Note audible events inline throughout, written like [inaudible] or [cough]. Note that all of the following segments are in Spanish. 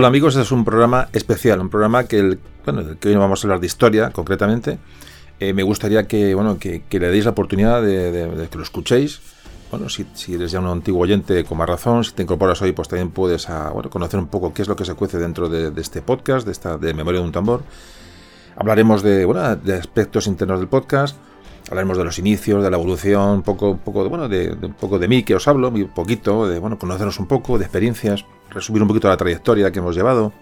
Hola amigos, este es un programa especial, un programa que, el, bueno, hoy vamos a hablar de historia concretamente. Eh, me gustaría que, bueno, que, le deis la oportunidad de, que lo escuchéis. Bueno, si, eres ya un antiguo oyente, con más razón, si te incorporas hoy, pues también puedes ah, conocer un poco qué es lo que se cuece dentro de, este podcast, de esta de Memoria de un Tambor. Hablaremos de, bueno, de aspectos internos del podcast, hablaremos de los inicios, de la evolución, un poco, un poco de, bueno, de, un poco de mí que os hablo, un poquito, de bueno, conocernos un poco, de experiencias resumir un poquito la trayectoria que hemos llevado.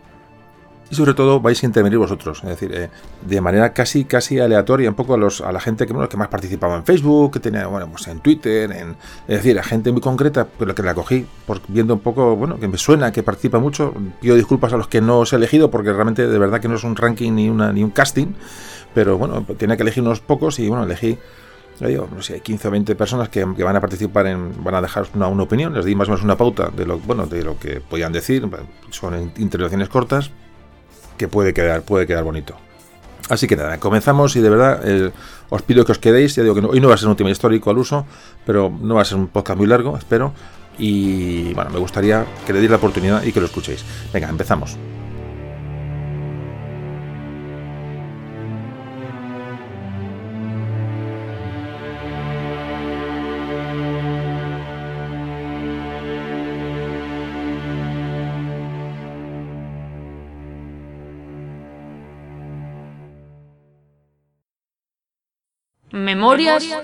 Y sobre todo vais a intervenir vosotros, es decir, eh, de manera casi casi aleatoria, un poco a, los, a la gente que, más participaba en Facebook, que tenía, bueno, pues en Twitter, en, es decir, a gente muy concreta, pero que la cogí por, viendo un poco, bueno, que me suena, que participa mucho. Pido disculpas a los que no os he elegido, porque realmente de verdad que no es un ranking ni, una, ni un casting, pero bueno, tenía que elegir unos pocos y bueno, elegí no sé, hay 15 o 20 personas que, van a participar en, van a dejar una, opinión, les di más o menos una pauta de lo, bueno, de lo que podían decir, son intervenciones cortas, que puede quedar, puede quedar bonito. Así que nada, comenzamos y de verdad os pido que os quedéis, ya digo que hoy no va a ser un tema histórico al uso, pero no va a ser un podcast muy largo, espero, y bueno, me gustaría que le deis la oportunidad y que lo escuchéis. Venga, empezamos.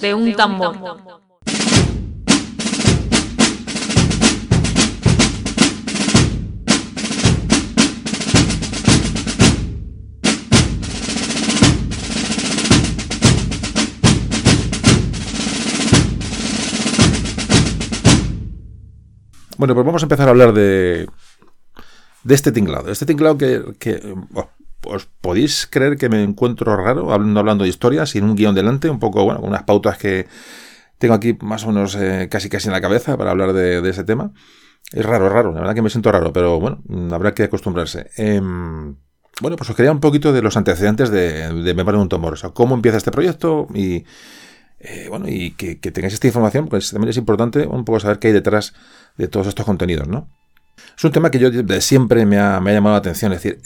De un tambor. Bueno, pues vamos a empezar a hablar de, de este tinglado. Este tinglado que, ¿Os podéis creer que me encuentro raro hablando, hablando de historia sin un guion delante? Un poco, bueno, con unas pautas que tengo aquí más o menos eh, casi casi en la cabeza para hablar de, ese tema. Es raro, raro, la verdad que me siento raro, pero bueno, habrá que acostumbrarse. Em, bueno, pues os quería un poquito de los antecedentes de, de Me un Tomor, o sea, cómo empieza este proyecto y, eh, bueno, y que, tengáis esta información, pues también es importante un poco saber qué hay detrás de todos estos contenidos, ¿no? Es un tema que yo siempre me ha, me ha llamado la atención, es decir,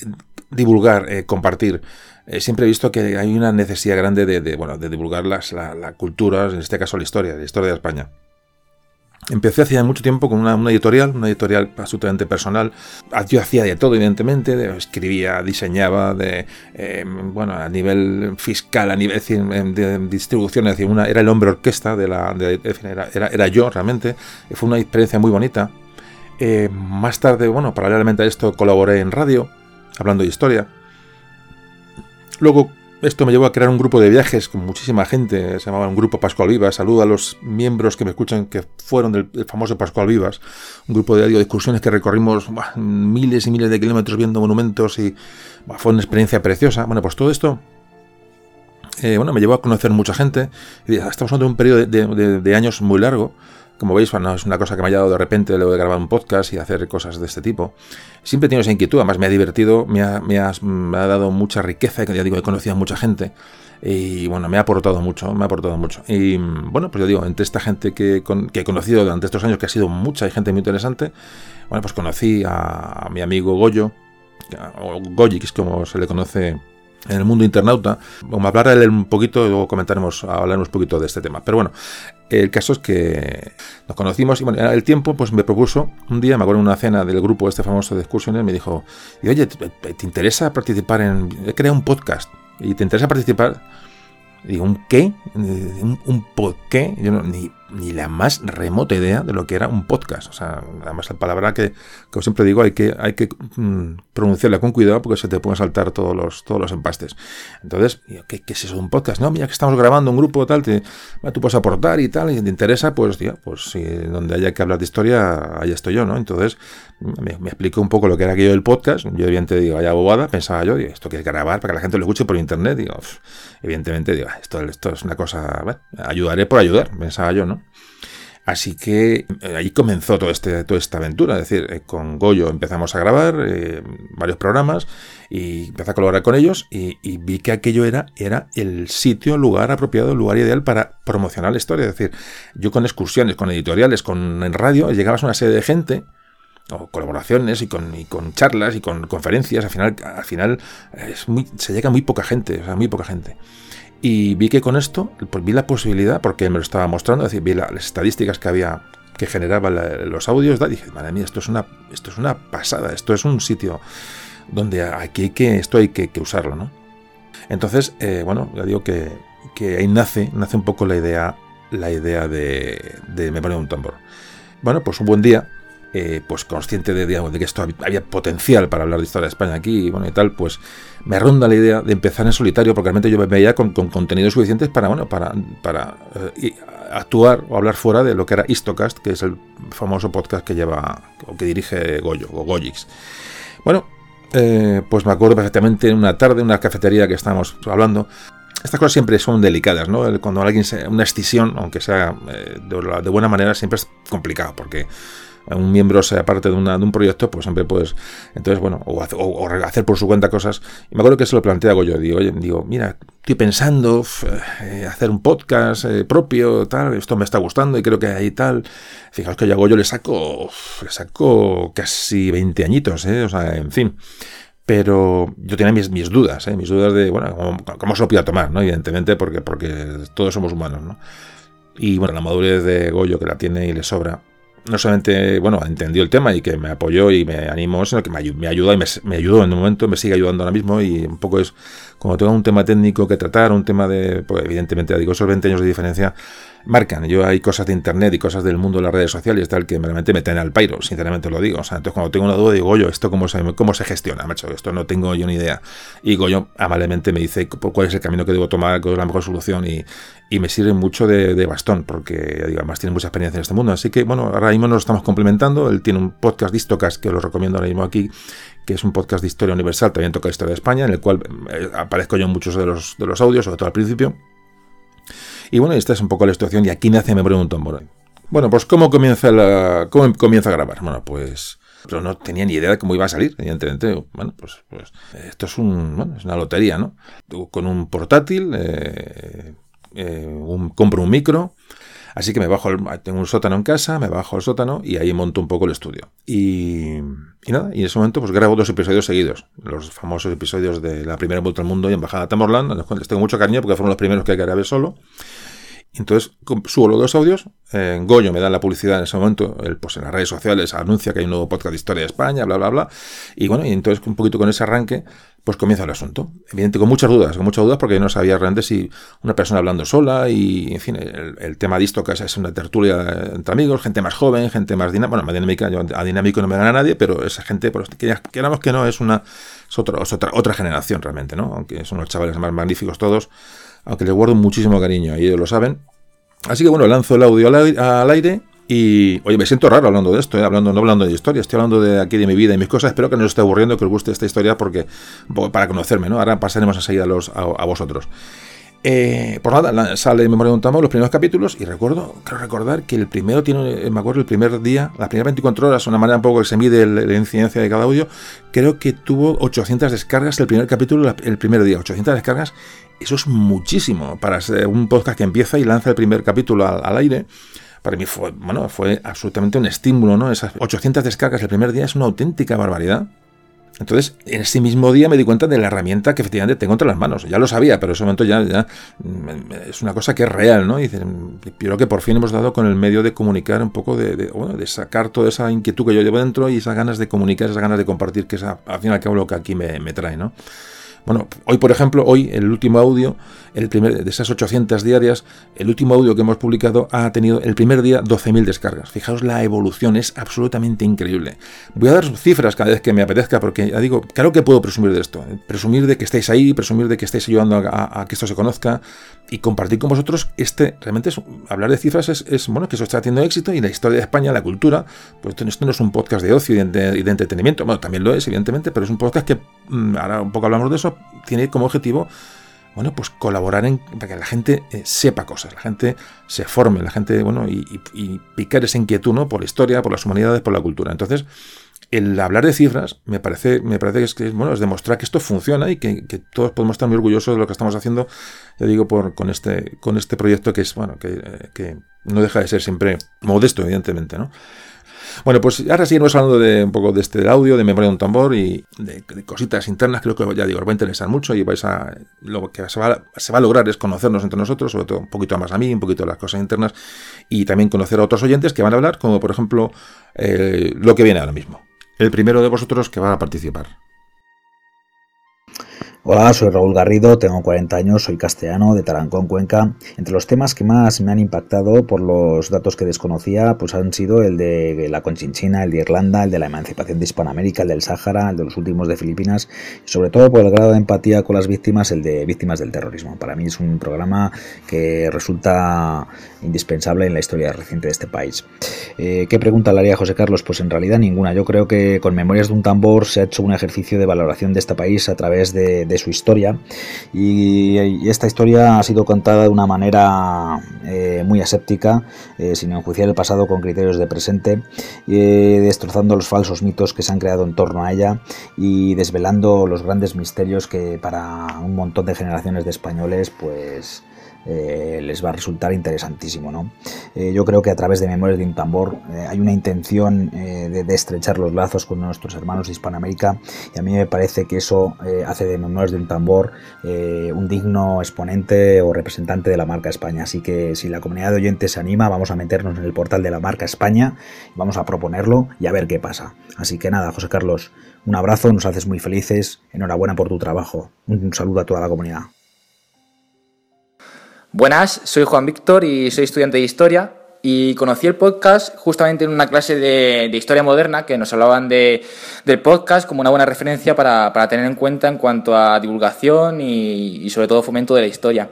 divulgar, eh, compartir. Eh, siempre he visto que hay una necesidad grande de, bueno, de divulgar las, la, cultura, en este caso la historia, la historia de España. Empecé hace mucho tiempo con una, editorial, una editorial absolutamente personal. Yo hacía de todo, evidentemente, escribía, diseñaba, de, em, bueno, a nivel fiscal, a nivel de distribución, es decir, una, era el hombre orquesta de la, era, era, era, yo realmente. Fue una experiencia muy bonita. Eh, más tarde, bueno, paralelamente a esto, colaboré en radio, hablando de historia. Luego esto me llevó a crear un grupo de viajes con muchísima gente, se llamaba un grupo Pascual Vivas. Saludo a los miembros que me escuchan que fueron del, famoso Pascual Vivas, un grupo de, de excursiones que recorrimos miles y miles de kilómetros viendo monumentos y fue una experiencia preciosa. Bueno, pues todo esto eh, bueno, me llevó a conocer mucha gente. Estamos hablando de un periodo de años muy largo como veis, no es una cosa que me haya dado de repente luego de grabar un podcast y hacer cosas de este tipo. Siempre he tenido esa inquietud, además me ha divertido, me ha, me ha, dado mucha riqueza, ya digo, he conocido a mucha gente y bueno, me ha aportado mucho, me ha aportado mucho. Y bueno, pues yo digo, entre esta gente que, que he conocido durante estos años, que ha sido mucha y gente muy interesante, bueno, pues conocí a, mi amigo Goyo, o Goyi, que es como se le conoce en el mundo internauta. Vamos a hablar de él un poquito y luego comentaremos, hablaremos un poquito de este tema. Pero bueno, el caso es que nos conocimos y bueno, el tiempo pues me propuso un día, me acuerdo en una cena del grupo este famoso de excursiones, me dijo, oye, ¿te, interesa participar en... He creado un podcast y te interesa participar? digo, ¿un qué? ¿Un, un pod qué? Yo no, ni ni la más remota idea de lo que era un podcast. O sea, además la palabra que, como siempre digo, hay que, hay que mm, pronunciarla con cuidado porque se te pueden saltar todos los, todos los empastes. Entonces, ¿qué, ¿qué, es eso de un podcast? No, mira que estamos grabando un grupo tal, te, tú puedes aportar y tal, y te interesa, pues, tío, pues si donde haya que hablar de historia, ahí estoy yo, ¿no? Entonces, me, me explicó un poco lo que era aquello del podcast. Yo, evidentemente, digo, vaya bobada, pensaba yo, digo, esto que grabar para que la gente lo escuche por internet. Digo, evidentemente, digo, esto, esto es una cosa, ayudaré por ayudar, pensaba yo, ¿no? Así que eh, ahí comenzó todo este, toda esta aventura. Es decir, eh, con Goyo empezamos a grabar eh, varios programas y empecé a colaborar con ellos y, vi que aquello era, era el sitio, lugar apropiado, lugar ideal para promocionar la historia. Es decir, yo con excursiones, con editoriales, con en radio, llegabas a una serie de gente o colaboraciones y con, con charlas y con conferencias. Al final, al final se llega muy poca gente, o sea, muy poca gente. Y vi que con esto, pues vi la posibilidad, porque me lo estaba mostrando, es decir, vi las estadísticas que había que generaban los audios, y dije, madre mía, esto es una, esto es una pasada, esto es un sitio donde aquí hay que, esto hay que, usarlo, ¿no? Entonces, eh, bueno, ya digo que, que, ahí nace, nace un poco la idea, la idea de, de me pone un tambor. Bueno, pues un buen día, eh, pues consciente de, de que esto había potencial para hablar de historia de España aquí y bueno y tal, pues me ronda la idea de empezar en solitario, porque realmente yo me veía con, con contenidos suficientes para, bueno, para, para eh, actuar o hablar fuera de lo que era Istocast, que es el famoso podcast que lleva o que dirige Goyo o Goyix. Bueno, eh, pues me acuerdo perfectamente en una tarde, en una cafetería que estábamos hablando. Estas cosas siempre son delicadas, ¿no? Cuando alguien se, una escisión, aunque sea de, de buena manera, siempre es complicado, porque un miembro sea parte de, una, de un proyecto, pues siempre puedes, entonces, bueno, o, hacer por su cuenta cosas. Y me acuerdo que se lo planteaba yo, digo, oye, digo, mira, estoy pensando eh, hacer un podcast eh, propio, tal, esto me está gustando y creo que ahí tal. Fijaos que yo yo le saco, le saco casi 20 añitos, ¿eh? o sea, en fin pero yo tenía mis, dudas, ¿eh? mis dudas de, bueno, cómo, se lo podía tomar, ¿no? Evidentemente, porque, porque todos somos humanos, ¿no? Y bueno, la madurez de Goyo que la tiene y le sobra, no solamente, bueno, entendió el tema y que me apoyó y me animó, sino que me, ayudó y me, ayudó en un momento, me sigue ayudando ahora mismo y un poco es, como tengo un tema técnico que tratar, un tema de, pues evidentemente, digo, esos 20 años de diferencia marcan. Yo hay cosas de internet y cosas del mundo de las redes sociales tal que realmente me tienen al pairo, sinceramente lo digo. O sea, entonces cuando tengo una duda digo, oye, ¿esto cómo se, cómo se gestiona, macho? Esto no tengo yo ni idea. Y Goyo amablemente me dice cuál es el camino que debo tomar, cuál es la mejor solución y, y me sirve mucho de, bastón porque además tiene mucha experiencia en este mundo. Así que bueno, ahora mismo nos estamos complementando. Él tiene un podcast de Histocast que lo recomiendo ahora mismo aquí, que es un podcast de historia universal, también toca historia de España, en el cual eh, aparezco yo en muchos de los, de los audios, sobre todo al principio. Y bueno, esta es un poco la situación y aquí nace Me Pregunto un Morón. Bueno, pues ¿cómo comienza, la, cómo comienza a grabar? Bueno, pues pero no tenía ni idea de cómo iba a salir, evidentemente. Bueno, pues, pues esto es, un, bueno, es una lotería, ¿no? Con un portátil, eh, eh, un, compro un micro, así que me bajo, tengo un sótano en casa, me bajo al sótano y ahí monto un poco el estudio. Y, nada, y en ese momento pues grabo dos episodios seguidos, los famosos episodios de la primera vuelta al mundo y Embajada Tamorland, les tengo mucho cariño porque fueron los primeros que grabé solo. Entonces subo los dos audios, en Goyo me da la publicidad en ese momento, el, pues en las redes sociales anuncia que hay un nuevo podcast de historia de España, bla, bla, bla. Y bueno, y entonces un poquito con ese arranque, pues comienza el asunto. Evidente, con muchas dudas, con muchas dudas porque yo no sabía realmente si una persona hablando sola y, en fin, el, tema de esto que es una tertulia entre amigos, gente más joven, gente más dinámica, bueno, más dinámica, yo a dinámico no me gana nadie, pero esa gente, pues, que queramos que no, es una otra, otra, otra generación realmente, ¿no? Aunque son los chavales más magníficos todos aunque les guardo muchísimo cariño, y ellos lo saben. Así que bueno, lanzo el audio al aire y, oye, me siento raro hablando de esto, ¿eh? hablando, no hablando de historia, estoy hablando de aquí de mi vida y mis cosas. Espero que no os esté aburriendo, que os guste esta historia porque, para conocerme, ¿no? Ahora pasaremos enseguida a, los, a vosotros. Eh, por nada, sale Memoria de un Tambor los primeros capítulos y recuerdo, quiero recordar que el primero tiene, eh, me acuerdo el primer día, las primeras 24 horas, una manera un poco que se mide la incidencia de cada audio, creo que tuvo 800 descargas el primer capítulo, el primer día, 800 descargas, eso es muchísimo para un podcast que empieza y lanza el primer capítulo al, aire para mí fue, bueno, fue absolutamente un estímulo, ¿no? Esas 800 descargas el primer día es una auténtica barbaridad. Entonces, en ese mismo día me di cuenta de la herramienta que efectivamente tengo entre las manos. Ya lo sabía, pero en ese momento ya, ya es una cosa que es real, ¿no? Y creo que por fin hemos dado con el medio de comunicar un poco, de, bueno, de sacar toda esa inquietud que yo llevo dentro y esas ganas de comunicar, esas ganas de compartir, que es al fin y al cabo lo que aquí me, me trae, ¿no? Bueno, hoy por ejemplo, hoy el último audio, el primer de esas 800 diarias, el último audio que hemos publicado ha tenido el primer día 12.000 descargas. Fijaos la evolución, es absolutamente increíble. Voy a dar cifras cada vez que me apetezca porque ya digo, claro que puedo presumir de esto, ¿eh? presumir de que estáis ahí, presumir de que estáis ayudando a, que esto se conozca y compartir con vosotros este, realmente es, hablar de cifras es, bueno, que eso está teniendo éxito y la historia de España, la cultura, pues esto no es un podcast de ocio y de, entretenimiento, bueno, también lo es, evidentemente, pero es un podcast que, mm, ahora un poco hablamos de eso, tiene como objetivo bueno, pues colaborar en, para que la gente eh, sepa cosas, la gente se forme, la gente, bueno, y, picar esa inquietud, ¿no? Por la historia, por las humanidades, por la cultura. Entonces, el hablar de cifras me parece, me parece que es, que, bueno, es demostrar que esto funciona y que, todos podemos estar muy orgullosos de lo que estamos haciendo, ya digo, por, con, este, con este proyecto que es, bueno, que, que no deja de ser siempre modesto, evidentemente, ¿no? Bueno, pues ahora seguimos hablando de un poco de este audio, de memoria de un tambor y de, cositas internas. Creo que ya digo, os va a interesar mucho y vais a. Lo que se va, se va, a lograr es conocernos entre nosotros, sobre todo un poquito más a mí, un poquito las cosas internas y también conocer a otros oyentes que van a hablar, como por ejemplo eh, lo que viene ahora mismo. El primero de vosotros que va a participar. Hola, soy Raúl Garrido, tengo 40 años, soy castellano de Tarancón, Cuenca. Entre los temas que más me han impactado por los datos que desconocía, pues han sido el de la Conchinchina, el de Irlanda, el de la emancipación de Hispanoamérica, el del Sáhara, el de los últimos de Filipinas, y sobre todo por el grado de empatía con las víctimas, el de víctimas del terrorismo. Para mí es un programa que resulta indispensable en la historia reciente de este país. Eh, ¿Qué pregunta le haría José Carlos? Pues en realidad ninguna. Yo creo que con Memorias de un Tambor se ha hecho un ejercicio de valoración de este país a través de su historia. Y, esta historia ha sido contada de una manera eh, muy aséptica, eh, sin enjuiciar el pasado con criterios de presente, eh, destrozando los falsos mitos que se han creado en torno a ella y desvelando los grandes misterios que para un montón de generaciones de españoles pues eh, les va a resultar interesantísimo. ¿no? Eh, yo creo que a través de Memorias de un Tambor eh, hay una intención de, estrechar los lazos con nuestros hermanos de Hispanoamérica y a mí me parece que eso hace de Memorias de un Tambor un digno exponente o representante de la marca España. Así que si la comunidad de oyentes se anima, vamos a meternos en el portal de la marca España, vamos a proponerlo y a ver qué pasa. Así que nada, José Carlos, un abrazo, nos haces muy felices, enhorabuena por tu trabajo, un saludo a toda la comunidad. Buenas, soy Juan Víctor y soy estudiante de historia y conocí el podcast justamente en una clase de, historia moderna que nos hablaban de, del podcast como una buena referencia para, tener en cuenta en cuanto a divulgación y, sobre todo fomento de la historia.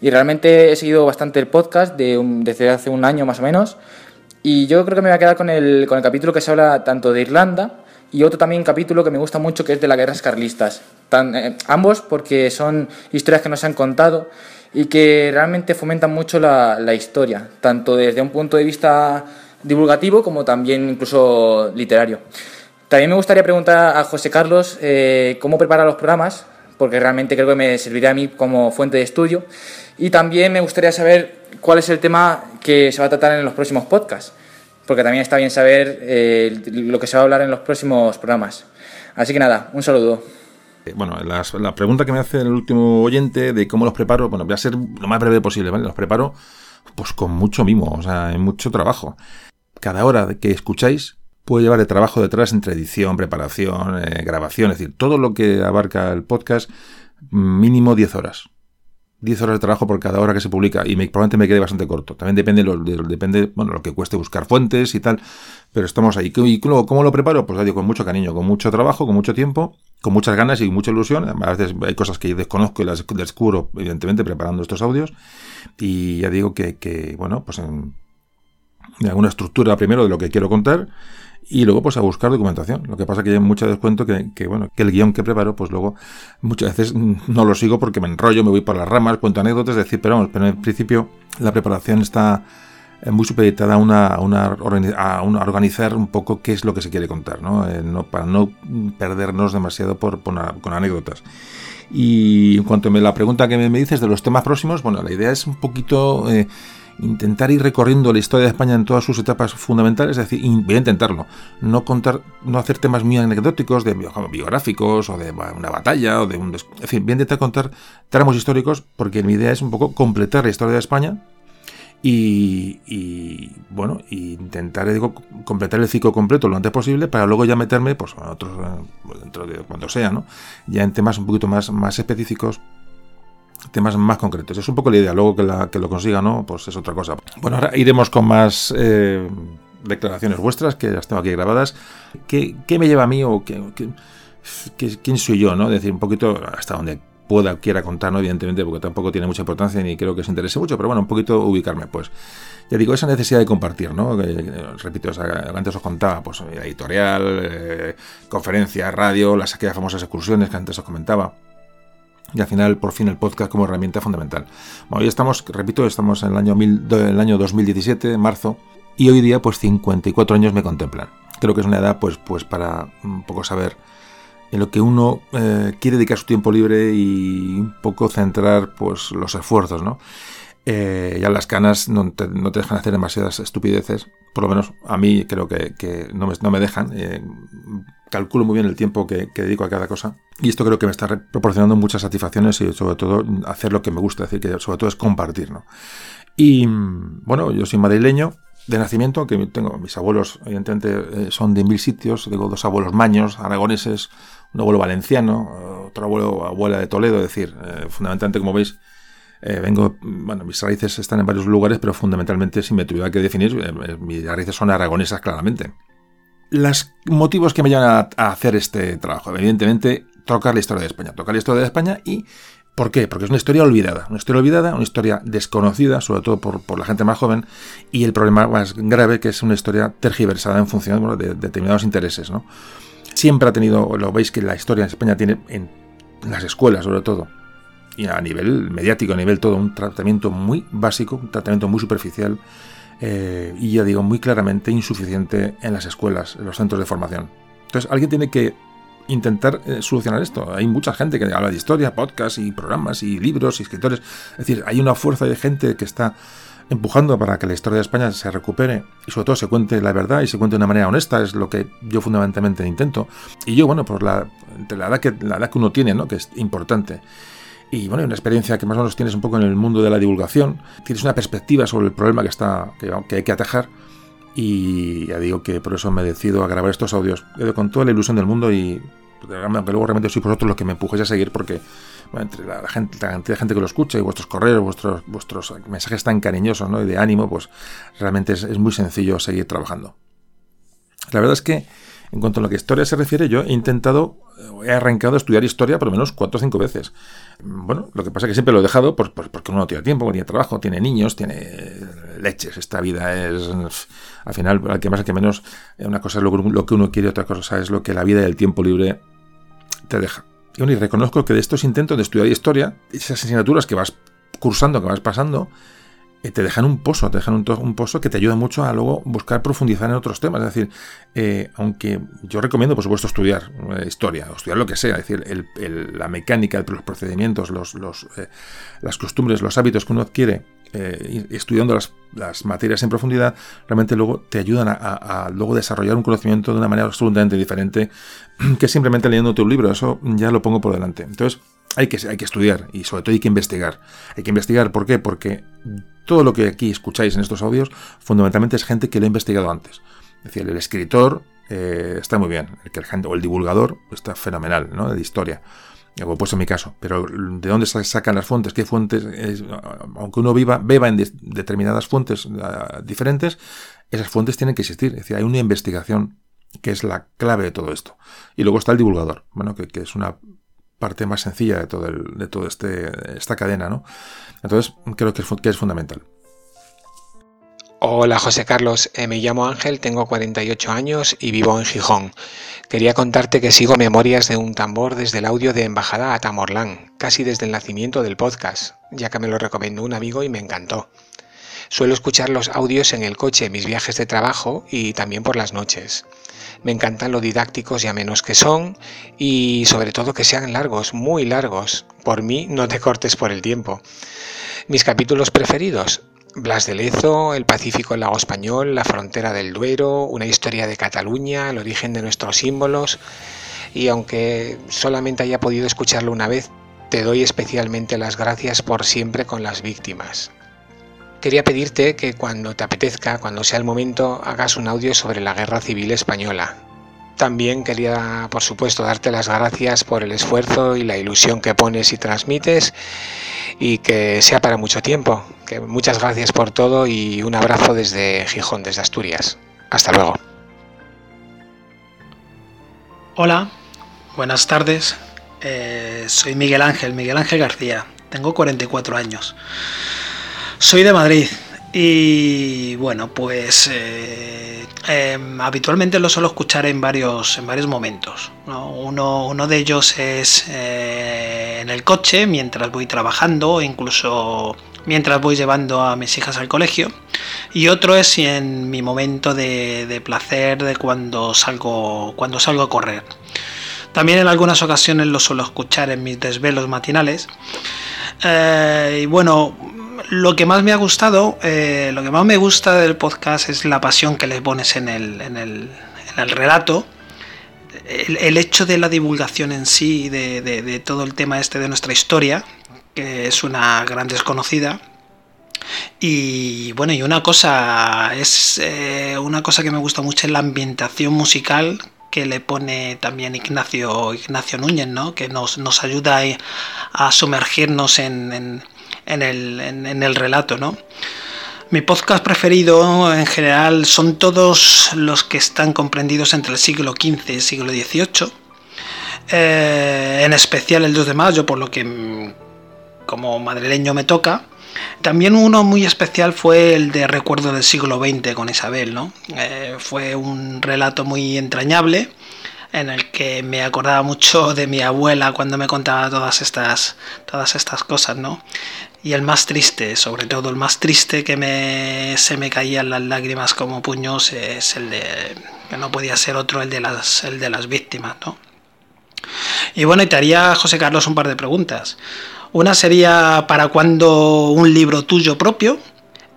Y realmente he seguido bastante el podcast desde hace un año más o menos y yo creo que me voy a quedar con el, con el capítulo que se habla tanto de Irlanda y otro también capítulo que me gusta mucho que es de las guerras carlistas. Eh, ambos porque son historias que nos han contado y que realmente fomentan mucho la, la, historia, tanto desde un punto de vista divulgativo como también incluso literario. También me gustaría preguntar a José Carlos eh, cómo prepara los programas, porque realmente creo que me serviría a mí como fuente de estudio. Y también me gustaría saber cuál es el tema que se va a tratar en los próximos podcasts, porque también está bien saber eh, lo que se va a hablar en los próximos programas. Así que nada, un saludo. Eh, bueno, la pregunta que me hace el último oyente de cómo los preparo, bueno, voy a ser lo más breve posible, ¿vale? Los preparo pues con mucho mimo, o sea, en mucho trabajo. Cada hora que escucháis puede llevar de trabajo detrás entre edición, preparación, eh, grabación, es decir, todo lo que abarca el podcast, mínimo 10 horas. 10 horas de trabajo por cada hora que se publica y me, probablemente me quede bastante corto. También depende lo, depende, bueno, lo que cueste buscar fuentes y tal, pero estamos ahí. ¿Y cómo lo preparo? Pues digo, con mucho cariño, con mucho trabajo, con mucho tiempo, con muchas ganas y mucha ilusión. A veces hay cosas que desconozco y las descubro, evidentemente, preparando estos audios. Y ya digo que, bueno, pues en alguna estructura primero de lo que quiero contar y luego pues a buscar documentación. Lo que pasa que hay mucho descuento que, que, bueno, que el guion que preparo, pues luego muchas veces no lo sigo porque me enrollo, me voy por las ramas, cuento anécdotas, es decir, pero vamos, pero en principio la preparación está eh, muy supeditada a una, a a organizar un poco qué es lo que se quiere contar, ¿no? Eh, para no perdernos demasiado por, con anécdotas. Y en cuanto a la pregunta que me, dices de los temas próximos, bueno, la idea es un poquito... Eh, intentar ir recorriendo la historia de España en todas sus etapas fundamentales, es decir, voy a intentarlo, no contar, no hacer temas muy anecdóticos, de biográficos, o de una batalla, o de un... En fin, voy a intentar contar tramos históricos, porque mi idea es un poco completar la historia de España, y, bueno, intentar digo, completar el ciclo completo lo antes posible para luego ya meterme pues, a otros, eh, dentro de cuando sea, ¿no? ya en temas un poquito más, más específicos temas más concretos. Es un poco la idea, luego que, lo consiga, ¿no? Pues es otra cosa. Bueno, ahora iremos con más eh, declaraciones vuestras, que las tengo aquí grabadas. ¿Qué, me lleva a mí o qué, quién soy yo, ¿no? decir, un poquito hasta donde pueda, quiera contar, ¿no? Evidentemente, porque tampoco tiene mucha importancia ni creo que os interese mucho, pero bueno, un poquito ubicarme, pues. Ya digo, esa necesidad de compartir, ¿no? repito, antes os contaba, pues editorial, eh, conferencia, radio, las aquellas famosas excursiones que antes os comentaba y al final por fin el podcast como herramienta fundamental. Bueno, hoy estamos, repito, estamos en el año, mil, el año 2017, marzo, y hoy día pues 54 años me contemplan. Creo que es una edad pues, pues para un poco saber en lo que uno eh, quiere dedicar su tiempo libre y un poco centrar pues los esfuerzos, ¿no? eh, ya las canas no te, dejan hacer demasiadas estupideces. Por lo menos a mí creo que, no, me, dejan. Eh, calculo muy bien el tiempo que, dedico a cada cosa. Y esto creo que me está proporcionando muchas satisfacciones y sobre todo hacer lo que me gusta. decir, que sobre todo es compartir. ¿no? Y bueno, yo soy madrileño de nacimiento, que tengo mis abuelos, evidentemente, eh, son de mil sitios. Tengo dos abuelos maños, aragoneses, un abuelo valenciano, otro abuelo, abuela de Toledo. Es decir, fundamentalmente, como veis, eh, vengo, bueno, mis raíces están en varios lugares, pero fundamentalmente, si me tuviera que definir, eh, eh, mis raíces son aragonesas claramente. Los motivos que me llevan a, hacer este trabajo, evidentemente, tocar la historia de España. Tocar la historia de España y ¿Por qué? Porque es una historia olvidada, una historia olvidada, una historia desconocida, sobre todo por, la gente más joven, y el problema más grave que es una historia tergiversada en función de, determinados intereses. ¿no? Siempre ha tenido, lo veis que la historia en España tiene en las escuelas sobre todo, y a nivel mediático, a nivel todo, un tratamiento muy básico, un tratamiento muy superficial eh, y ya digo, muy claramente insuficiente en las escuelas, en los centros de formación. Entonces, alguien tiene que intentar eh, solucionar esto. Hay mucha gente que habla de historia, podcasts y programas y libros y escritores. Es decir, hay una fuerza de gente que está empujando para que la historia de España se recupere y sobre todo se cuente la verdad y se cuente de una manera honesta, es lo que yo fundamentalmente intento. Y yo, bueno, por la, la edad que, la edad que uno tiene, ¿no? que es importante, y bueno, una experiencia que más o menos tienes un poco en el mundo de la divulgación, tienes una perspectiva sobre el problema que, está, que, hay que atajar y ya digo que por eso me decido a grabar estos audios con toda la ilusión del mundo y aunque luego realmente soy vosotros los que me empujéis a seguir porque entre la, gente, la cantidad de gente que lo escucha y vuestros correos, vuestros, vuestros mensajes tan cariñosos ¿no? y de ánimo, pues realmente es, es muy sencillo seguir trabajando. La verdad es que en cuanto a lo que historia se refiere, yo he intentado, he arrancado a estudiar historia por lo menos cuatro o cinco veces. Bueno, lo que pasa es que siempre lo he dejado por, porque uno no tiene tiempo, tiene trabajo, tiene niños, tiene leches. Esta vida es, al final, al que más, que menos, una cosa es lo, que uno quiere, otra cosa es lo que la vida y el tiempo libre te deja. Y, reconozco que de estos intentos de estudiar historia, esas asignaturas que vas cursando, que vas pasando, eh, te dejan un pozo, te dejan un, pozo que te ayuda mucho a luego buscar profundizar en otros temas. Es decir, eh, aunque yo recomiendo, por supuesto, estudiar eh, historia, o estudiar lo que sea, es decir, la mecánica, los procedimientos, los, las costumbres, los hábitos que uno adquiere estudiando las, materias en profundidad, realmente luego te ayudan a, luego desarrollar un conocimiento de una manera absolutamente diferente [clears throat] que simplemente leyendo un libro. Eso ya lo pongo por delante. Entonces, hay que, hay que estudiar y sobre todo hay que investigar. Hay que investigar, ¿por qué? Porque todo lo que aquí escucháis en estos audios fundamentalmente es gente que lo ha investigado antes. Es decir, el escritor eh, está muy bien, el o el divulgador está fenomenal, ¿no? De historia, como puesto en mi caso. Pero ¿de dónde sacan las fuentes? ¿Qué fuentes? aunque uno viva, beba en determinadas fuentes ah, diferentes, esas fuentes tienen que existir. Es decir, hay una investigación que es la clave de todo esto. Y luego está el divulgador, bueno, que es una parte más sencilla de todo, el, de todo este, esta cadena, ¿no? Entonces, creo que es, que es fundamental. Hola José Carlos, eh, me llamo Ángel, tengo 48 años y vivo en Gijón. Quería contarte que sigo Memorias de un tambor desde el audio de Embajada a Tamorlán, casi desde el nacimiento del podcast, ya que me lo recomendó un amigo y me encantó. Suelo escuchar los audios en el coche, en mis viajes de trabajo y también por las noches. Me encantan lo didácticos y amenos que son y sobre todo que sean largos, muy largos. Por mí no te cortes por el tiempo. Mis capítulos preferidos. Blas de Lezo, el Pacífico, el lago español, la frontera del Duero, una historia de Cataluña, el origen de nuestros símbolos. Y aunque solamente haya podido escucharlo una vez, te doy especialmente las gracias por siempre con las víctimas. Quería pedirte que cuando te apetezca, cuando sea el momento, hagas un audio sobre la Guerra Civil Española. También quería, por supuesto, darte las gracias por el esfuerzo y la ilusión que pones y transmites y que sea para mucho tiempo. Que muchas gracias por todo y un abrazo desde Gijón, desde Asturias. Hasta luego. Hola, buenas tardes. Eh, soy Miguel Ángel, Miguel Ángel García. Tengo 44 años. Soy de Madrid y bueno, pues eh, em, habitualmente lo suelo escuchar en varios, en varios momentos. Uno, uno, de ellos es eh, en el coche mientras voy trabajando, incluso mientras voy llevando a mis hijas al colegio. Y otro es en mi momento de, de placer de cuando salgo, cuando salgo a correr. También en algunas ocasiones lo suelo escuchar en mis desvelos matinales. Eh, y bueno, lo que más me ha gustado, eh, lo que más me gusta del podcast es la pasión que le pones en el, en el, relato. El, hecho de la divulgación en sí, de, de, de, todo el tema este de nuestra historia, que es una gran desconocida. Y bueno, y una cosa, es eh, una cosa que me gusta mucho es la ambientación musical que le pone también Ignacio, Ignacio Núñez, ¿no? que nos, nos ayuda a, sumergirnos en, en, el, en, el, relato. ¿no? Mi podcast preferido en general son todos los que están comprendidos entre el siglo XV y el siglo XVIII. Eh, en especial el 2 de mayo, por lo que como madrileño me toca. También uno muy especial fue el de Recuerdo del siglo XX con Isabel, ¿no? Eh, fue un relato muy entrañable en el que me acordaba mucho de mi abuela cuando me contaba todas estas, todas estas cosas, ¿no? Y el más triste, sobre todo el más triste que me, se me caían las lágrimas como puños es el de, que no podía ser otro, el de las, el de las víctimas, ¿no? Y bueno, y te haría, José Carlos, un par de preguntas. Una sería para cuando un libro tuyo propio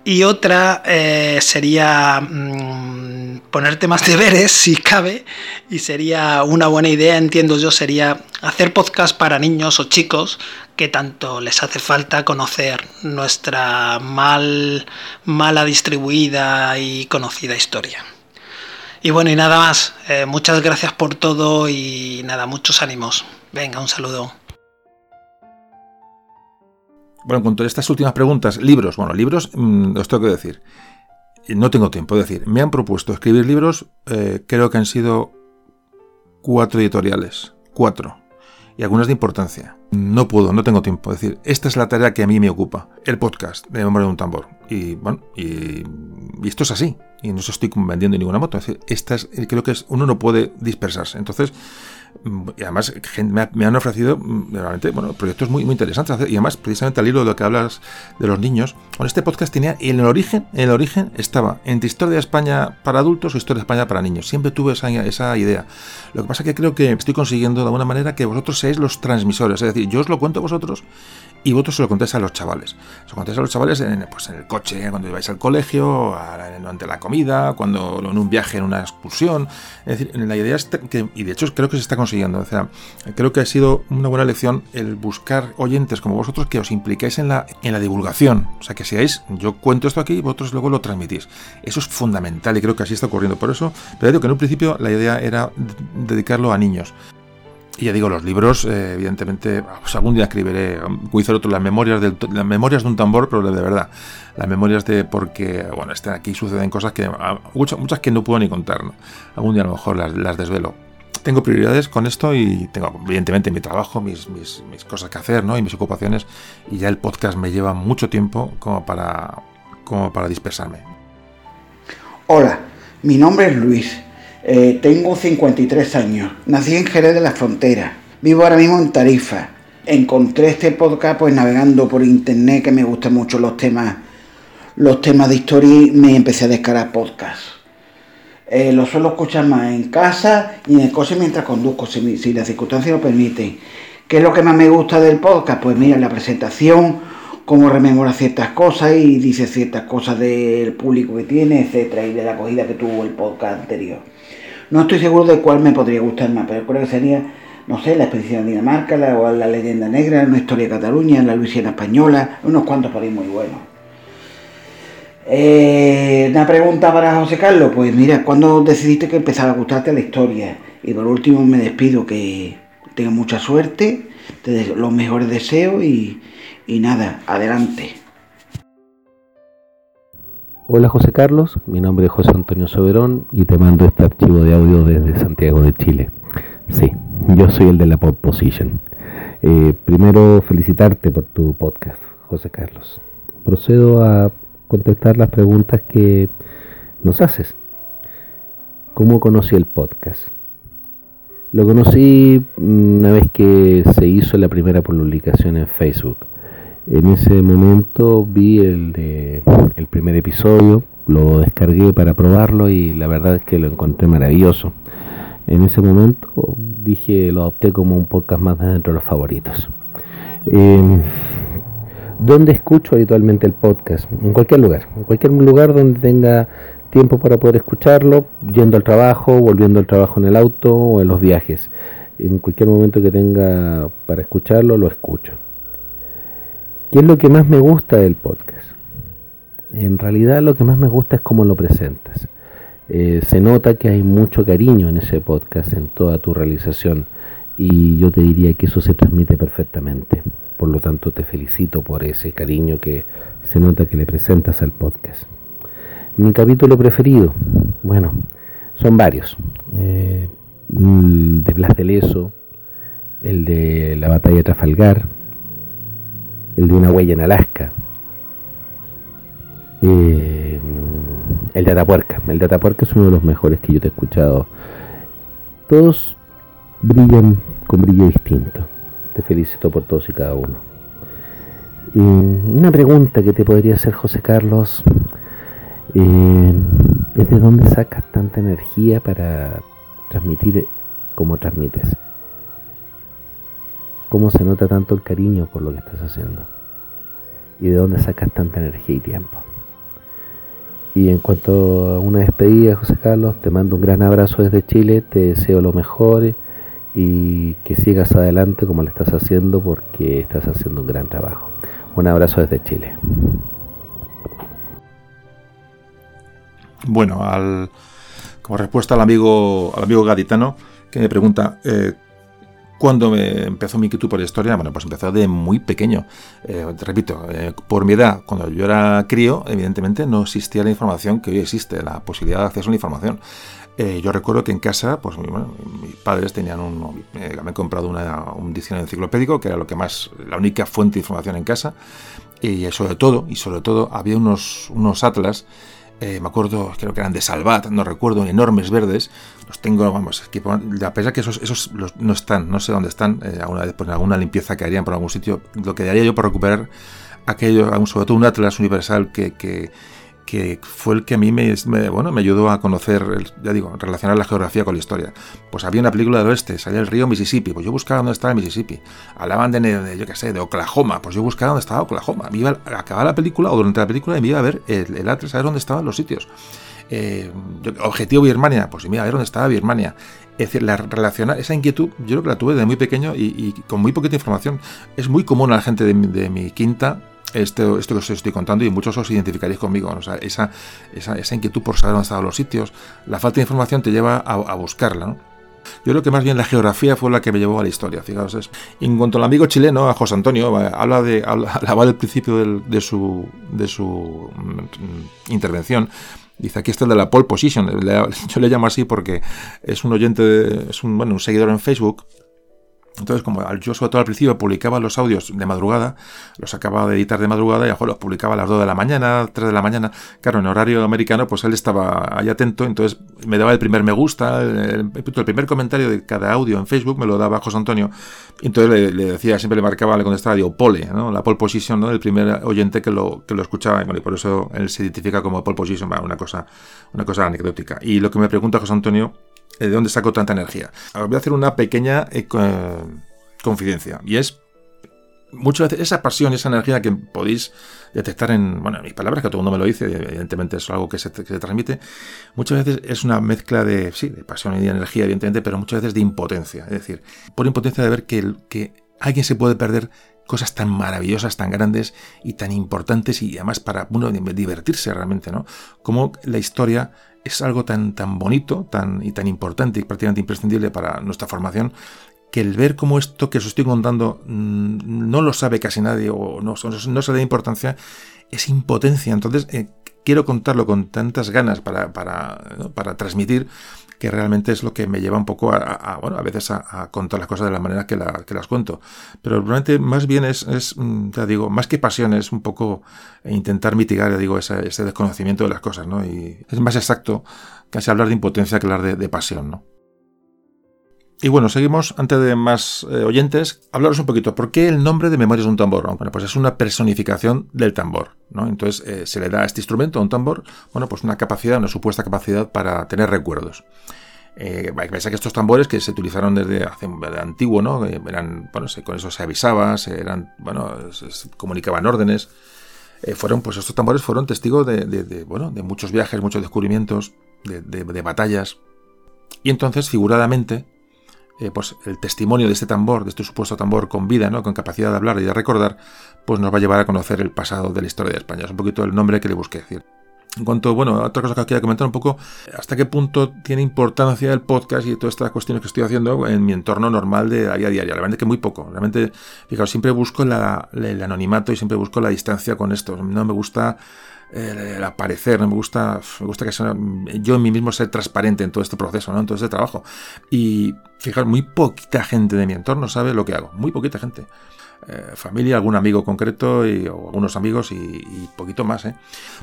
y otra eh, sería mmm, ponerte más [laughs] deberes si cabe y sería una buena idea, entiendo yo, sería hacer podcast para niños o chicos que tanto les hace falta conocer nuestra mal, mala distribuida y conocida historia. Y bueno, y nada más, eh, muchas gracias por todo y nada, muchos ánimos. Venga, un saludo. Bueno, en cuanto a estas últimas preguntas, libros. Bueno, libros, mmm, os tengo que decir. No tengo tiempo, es decir, me han propuesto escribir libros, eh, creo que han sido cuatro editoriales. Cuatro. Y algunas de importancia. No puedo, no tengo tiempo. Es decir, esta es la tarea que a mí me ocupa. El podcast de Memoria de un Tambor. Y bueno, y, esto es así. Y no os estoy vendiendo ninguna moto. Es decir, esta es, creo que es, uno no puede dispersarse. Entonces, y además me han ofrecido mm, realmente bueno, proyectos muy, muy interesantes. Y además precisamente al hilo de lo que hablas de los niños con este podcast tenía en el origen en el origen estaba entre historia de España para adultos o historia de España para niños. Siempre tuve esa, esa idea. Lo que pasa es que creo que estoy consiguiendo de alguna manera que vosotros seáis los transmisores. Es decir yo os lo cuento a vosotros y vosotros se lo contáis a los chavales. Se lo contáis a los chavales en, pues en el coche, cuando vais al colegio, durante la comida, cuando en un viaje, en una excursión. Es decir, la idea es que, y de hecho creo que se está consiguiendo, o sea, creo que ha sido una buena lección el buscar oyentes como vosotros que os impliquéis en la, en la divulgación. O sea, que seáis, yo cuento esto aquí y vosotros luego lo transmitís. Eso es fundamental y creo que así está ocurriendo. Por eso, pero digo que en un principio la idea era dedicarlo a niños. Y ya digo, los libros, eh, evidentemente, pues algún día escribiré, voy a hacer otro, las memorias, del, las memorias de un tambor, pero de verdad, las memorias de, porque, bueno, están aquí suceden cosas que, muchas, muchas que no puedo ni contar, ¿no? Algún día a lo mejor las, las, desvelo. Tengo prioridades con esto y tengo, evidentemente, mi trabajo, mis, mis, mis cosas que hacer, ¿no? Y mis ocupaciones, y ya el podcast me lleva mucho tiempo como para, como para dispersarme. Hola, mi nombre es Luis. Eh, tengo 53 años, nací en Jerez de la Frontera, vivo ahora mismo en Tarifa. Encontré este podcast pues navegando por internet que me gustan mucho los temas, los temas de historia y me empecé a descargar podcast. Eh, lo suelo escuchar más en casa y en el coche mientras conduzco, si, las circunstancias lo permiten. ¿Qué es lo que más me gusta del podcast? Pues mira, la presentación, cómo rememora ciertas cosas y dice ciertas cosas del público que tiene, etcétera, y de la acogida que tuvo el podcast anterior. No estoy seguro de cuál me podría gustar más, pero creo que sería, no sé, la expedición de Dinamarca, la, o la leyenda negra, una historia de Cataluña, la Luisiana española, unos cuantos ahí muy buenos. Eh, una pregunta para José Carlos, pues mira, ¿cuándo decidiste que empezaba a gustarte la historia? Y por último me despido, que tenga mucha suerte, te los mejores deseos y nada, adelante. Hola José Carlos, mi nombre es José Antonio Soberón y te mando este archivo de audio desde Santiago de Chile. Sí, yo soy el de la Pop Position. Eh, primero felicitarte por tu podcast, José Carlos. Procedo a contestar las preguntas que nos haces. ¿Cómo conocí el podcast? Lo conocí una vez que se hizo la primera publicación en Facebook. En ese momento vi el, de, el primer episodio, lo descargué para probarlo y la verdad es que lo encontré maravilloso. En ese momento dije, lo adopté como un podcast más dentro de los favoritos. Eh, ¿Dónde escucho habitualmente el podcast? En cualquier lugar, en cualquier lugar donde tenga tiempo para poder escucharlo, yendo al trabajo, volviendo al trabajo en el auto o en los viajes. En cualquier momento que tenga para escucharlo, lo escucho. ¿Qué es lo que más me gusta del podcast? En realidad lo que más me gusta es cómo lo presentas. Eh, se nota que hay mucho cariño en ese podcast, en toda tu realización, y yo te diría que eso se transmite perfectamente. Por lo tanto, te felicito por ese cariño que se nota que le presentas al podcast. Mi capítulo preferido, bueno, son varios. Eh, el de Blas de Leso, el de la batalla de Trafalgar, el de una huella en Alaska, eh, el de Atapuerca. El de Atapuerca es uno de los mejores que yo te he escuchado. Todos brillan con brillo distinto. Te felicito por todos y cada uno. Una pregunta que te podría hacer José Carlos eh, es de dónde sacas tanta energía para transmitir como transmites. ¿Cómo se nota tanto el cariño por lo que estás haciendo? ¿Y de dónde sacas tanta energía y tiempo? Y en cuanto a una despedida, José Carlos, te mando un gran abrazo desde Chile, te deseo lo mejor y que sigas adelante como lo estás haciendo porque estás haciendo un gran trabajo. Un abrazo desde Chile. Bueno, como respuesta al amigo, al amigo gaditano que me pregunta eh, cuándo me empezó mi inquietud por la historia, bueno, pues empezó de muy pequeño. Eh, te repito, eh, por mi edad, cuando yo era crío, evidentemente no existía la información que hoy existe, la posibilidad de acceso a la información. yo recuerdo que en casa, pues mis padres tenían un, me han comprado un diccionario enciclopédico, que era lo que más, la única fuente de información en casa, y sobre todo, y sobre todo, había unos, unos atlas eh, me acuerdo, creo que eran de Salvat, no recuerdo, enormes verdes. Los tengo, vamos, a pesar que esos, esos no están, no sé dónde están, eh, alguna, pues, alguna limpieza que harían por algún sitio. Lo que daría yo por recuperar aquello, sobre todo un Atlas universal que que fue el que a mí me, bueno, me ayudó a conocer, ya digo, relacionar la geografía con la historia. Pues había una película del oeste, salía el río Mississippi, pues yo buscaba dónde estaba el Mississippi. Hablaban de, yo qué sé, de Oklahoma, pues yo buscaba dónde estaba Oklahoma. Me iba a acabar la película o durante la película y me iba a ver el, atlas, a ver dónde estaban los sitios. Eh, objetivo Birmania, pues me iba a ver dónde estaba Birmania. Es decir, la relacionar, esa inquietud, yo creo que la tuve desde muy pequeño y, con muy poquita información. Es muy común a la gente de mi quinta esto, esto que os estoy contando y muchos os identificaréis conmigo. esa, esa, inquietud por saber dónde estaban los sitios, la falta de información te lleva a, buscarla. Yo creo que más bien la geografía fue la que me llevó a la historia, fijaos. Es. En cuanto al amigo chileno, a José Antonio, habla de, habla, [laughs] del principio de, su, de su mm, intervención. Dice, aquí está el de la pole position. [laughs] Yo le llamo así porque es un oyente, es un, bueno, un seguidor en Facebook entonces, como yo sobre todo al principio publicaba los audios de madrugada, los acababa de editar de madrugada y a los publicaba a las 2 de la mañana, 3 de la maña. Claro, en horario americano, pues él estaba ahí atento, entonces me daba el primer me gusta, el, primer comentario de cada audio en Facebook me lo daba José Antonio. Entonces le, decía, siempre le marcaba, le contestaba, digo, pole, ¿no? la pole position, ¿no? El primer oyente que lo, que lo escuchaba, y, por eso él se identifica como pole position, una cosa, una cosa anecdótica. Y lo que me pregunta José Antonio ¿De dónde saco tanta energía? voy a hacer una pequeña eh, confidencia. Y es muchas veces esa pasión, esa energía que podéis detectar en, bueno, en mis palabras, que todo el mundo me lo dice, evidentemente es algo que se, transmite, muchas veces es una mezcla de, sí, de pasión y de energía, evidentemente, pero muchas veces de impotencia. Es decir, por impotencia de ver que, que alguien se puede perder cosas tan maravillosas, tan grandes y tan importantes y además para uno divertirse realmente, ¿no? Como la historia es algo tan, tan bonito tan, y tan importante y prácticamente imprescindible para nuestra formación que el ver cómo esto que os estoy contando mm, no lo sabe casi nadie o no, no se le da importancia es impotencia. Entonces, eh, quiero contarlo con tantas ganas para, para, para transmitir que realmente es lo que me lleva un poco a, bueno, a veces a, contar las cosas de la manera que, las cuento. Pero realmente más bien es, es, mm, ya digo, más que pasión, es un poco intentar mitigar, ya digo, ese, desconocimiento de las cosas, ¿no? Y es más exacto casi hablar de impotencia que hablar de, pasión, ¿no? Y bueno, seguimos, antes de más eh, oyentes, hablaros un poquito. ¿Por qué el nombre de Memorias de un tambor? Bueno, pues es una personificación del tambor, ¿no? Entonces eh, se le da a este instrumento, a un tambor, bueno, pues una capacidad, una supuesta capacidad para tener recuerdos. Eh, que estos tambores que se utilizaron desde hace antiguo, ¿no? Eh, eran, bueno, con eso se avisaba, se eran, bueno, se, comunicaban órdenes. Fueron, pues estos tambores fueron testigos de, bueno, de muchos viajes, muchos descubrimientos, de, batallas. Y entonces, figuradamente, eh, pues el testimonio de este tambor, de este supuesto tambor con vida, ¿no? con capacidad de hablar y de recordar, pues nos va a llevar a conocer el pasado de la historia de España. Es un poquito el nombre que le busqué decir. En cuanto, bueno, otra cosa que quería comentar un poco, hasta qué punto tiene importancia el podcast y todas estas cuestiones que estoy haciendo en mi entorno normal de día a día. Realmente que muy poco. Realmente, fijaos, siempre busco el anonimato y siempre busco la distancia con esto. No me gusta el, aparecer, no me gusta, me gusta que sea, yo en mí mismo ser transparente en todo este proceso, ¿no? en todo este trabajo. Y fijaos, muy poquita gente de mi entorno sabe lo que hago, muy poquita gente. Eh, familia, algún amigo concreto y, o algunos amigos y, poquito más. ¿eh?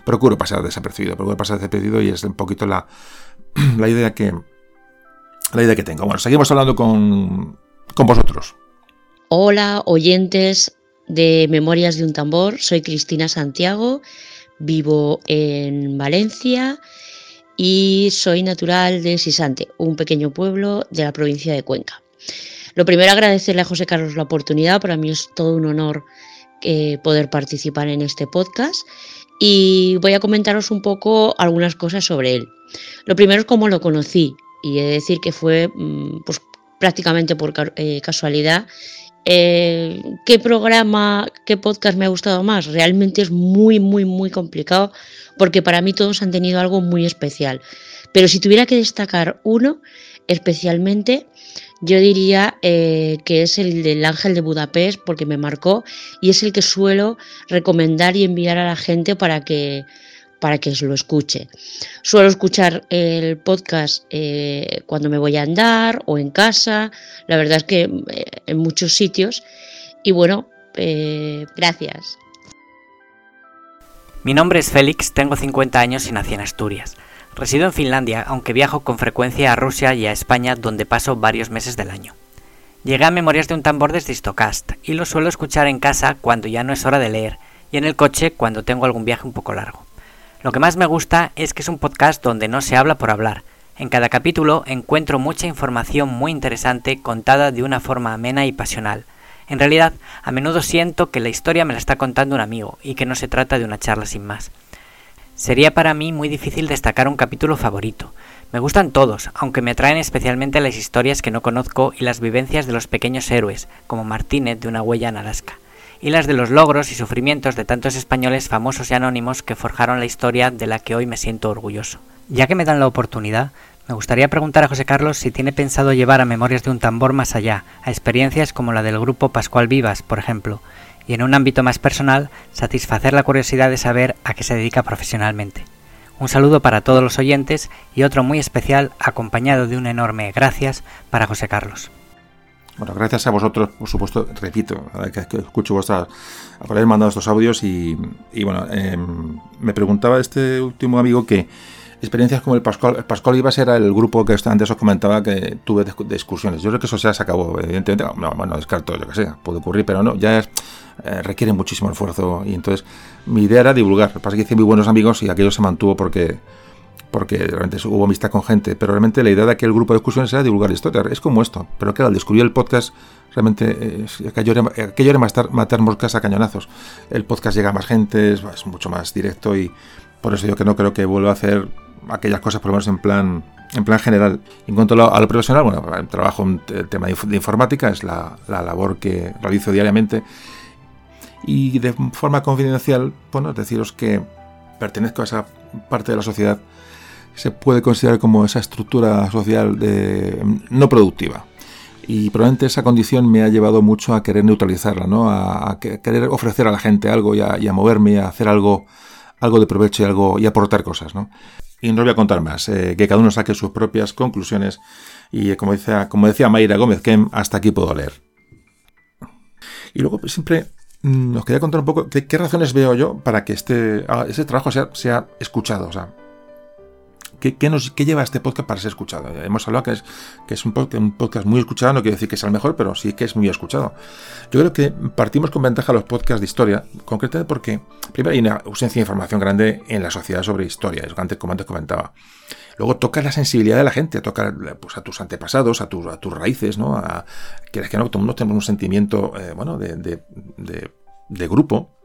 Procuro pasar desapercibido, procuro pasar desapercibido y es un poquito la, [clears throat] la idea que la idea que tengo. Bueno, seguimos hablando con, con vosotros. Hola, oyentes de Memorias de un Tambor. Soy Cristina Santiago, vivo en Valencia y soy natural de Sisante, un pequeño pueblo de la provincia de Cuenca. Lo primero, agradecerle a José Carlos la oportunidad. Para mí es todo un honor eh, poder participar en este podcast y voy a comentaros un poco algunas cosas sobre él. Lo primero es cómo lo conocí y he de decir que fue mm, pues, prácticamente por eh, casualidad. Eh, ¿Qué programa, qué podcast me ha gustado más? Realmente es muy, muy, muy complicado porque para mí todos han tenido algo muy especial. Pero si tuviera que destacar uno especialmente, yo diría eh, que es el del Ángel de Budapest porque me marcó y es el que suelo recomendar y enviar a la gente para que para que lo escuche. Suelo escuchar el podcast eh, cuando me voy a andar o en casa, la verdad es que eh, en muchos sitios. Y bueno, gracias. Mi nombre es Félix, tengo 50 años y nací en Asturias. Resido en Finlandia, aunque viajo con frecuencia a Rusia y a España, donde paso varios meses del año. Llegué a Memorias de un tambor desde Histocast y lo suelo escuchar en casa cuando ya no es hora de leer y en el coche cuando tengo algún viaje un poco largo. Lo que más me gusta es que es un podcast donde no se habla por hablar. En cada capítulo encuentro mucha información muy interesante contada de una forma amena y pasional. En realidad, a menudo siento que la historia me la está contando un amigo y que no se trata de una charla sin más. Sería para mí muy difícil destacar un capítulo favorito. Me gustan todos, aunque me atraen especialmente las historias que no conozco y las vivencias de los pequeños héroes, como Martínez de una huella en Alaska, y las de los logros y sufrimientos de tantos españoles famosos y anónimos que forjaron la historia de la que hoy me siento orgulloso. Ya que me dan la oportunidad, me gustaría preguntar a José Carlos si tiene pensado llevar a Memorias de un tambor más allá, a experiencias como la del grupo Pascual Vivas, por ejemplo, y en un ámbito más personal, satisfacer la curiosidad de saber a qué se dedica profesionalmente. Un saludo para todos los oyentes y otro muy especial acompañado de un enorme gracias para José Carlos. Bueno, gracias a vosotros, por supuesto, repito, que, escucho vuestras, por haber mandado estos audios y, bueno, em, me preguntaba este último amigo que experiencias como el Pascual, el Pascual Ibas era el grupo que antes os comentaba que tuve de, excursiones. Yo creo que eso ya se acabó, evidentemente. No, bueno, descarto, yo que sé, puede ocurrir, pero no, ya eh, requiere muchísimo esfuerzo. Y entonces mi idea era divulgar. Lo que pasa es que hice muy buenos amigos y aquello se mantuvo porque porque realmente hubo amistad con gente, pero realmente la idea de aquel grupo de excursiones era divulgar historia, es como esto, pero que al descubrir el podcast, realmente eh, aquello, era, matar, moscas a cañonazos. El podcast llega a más gente, es, mucho más directo y por eso yo que no creo que vuelva a hacer aquellas cosas, por lo menos en plan, en plan general. En cuanto a lo, profesional, bueno, trabajo en el tema de informática, es la, labor que realizo diariamente. Y de forma confidencial, bueno, deciros que pertenezco a esa parte de la sociedad se puede considerar como esa estructura social de, no productiva. Y probablemente esa condición me ha llevado mucho a querer neutralizarla, ¿no? a, querer ofrecer a la gente algo y a, moverme, a hacer algo, algo de provecho y, algo, y aportar cosas. ¿no? Y no os voy a contar más, eh, que cada uno saque sus propias conclusiones y eh, como, decía, como decía Mayra Gómez Kem, hasta aquí puedo leer. Y luego pues, siempre nos mm, quería contar un poco qué, razones veo yo para que este, este trabajo sea, sea escuchado. O sea, ¿Qué, nos, ¿Qué lleva este podcast para ser escuchado? Hemos hablado que es, que es un, podcast, muy escuchado, no quiere decir que sea el mejor, pero sí que es muy escuchado. Yo creo que partimos con ventaja los podcasts de historia, concretamente porque, primero, hay una ausencia de información grande en la sociedad sobre historia, es antes, como antes comentaba. Luego toca la sensibilidad de la gente, toca pues, a tus antepasados, a, tus a tus raíces, ¿no? A, que que no, todos tenemos un sentimiento, eh, bueno, de, de, de, grupo.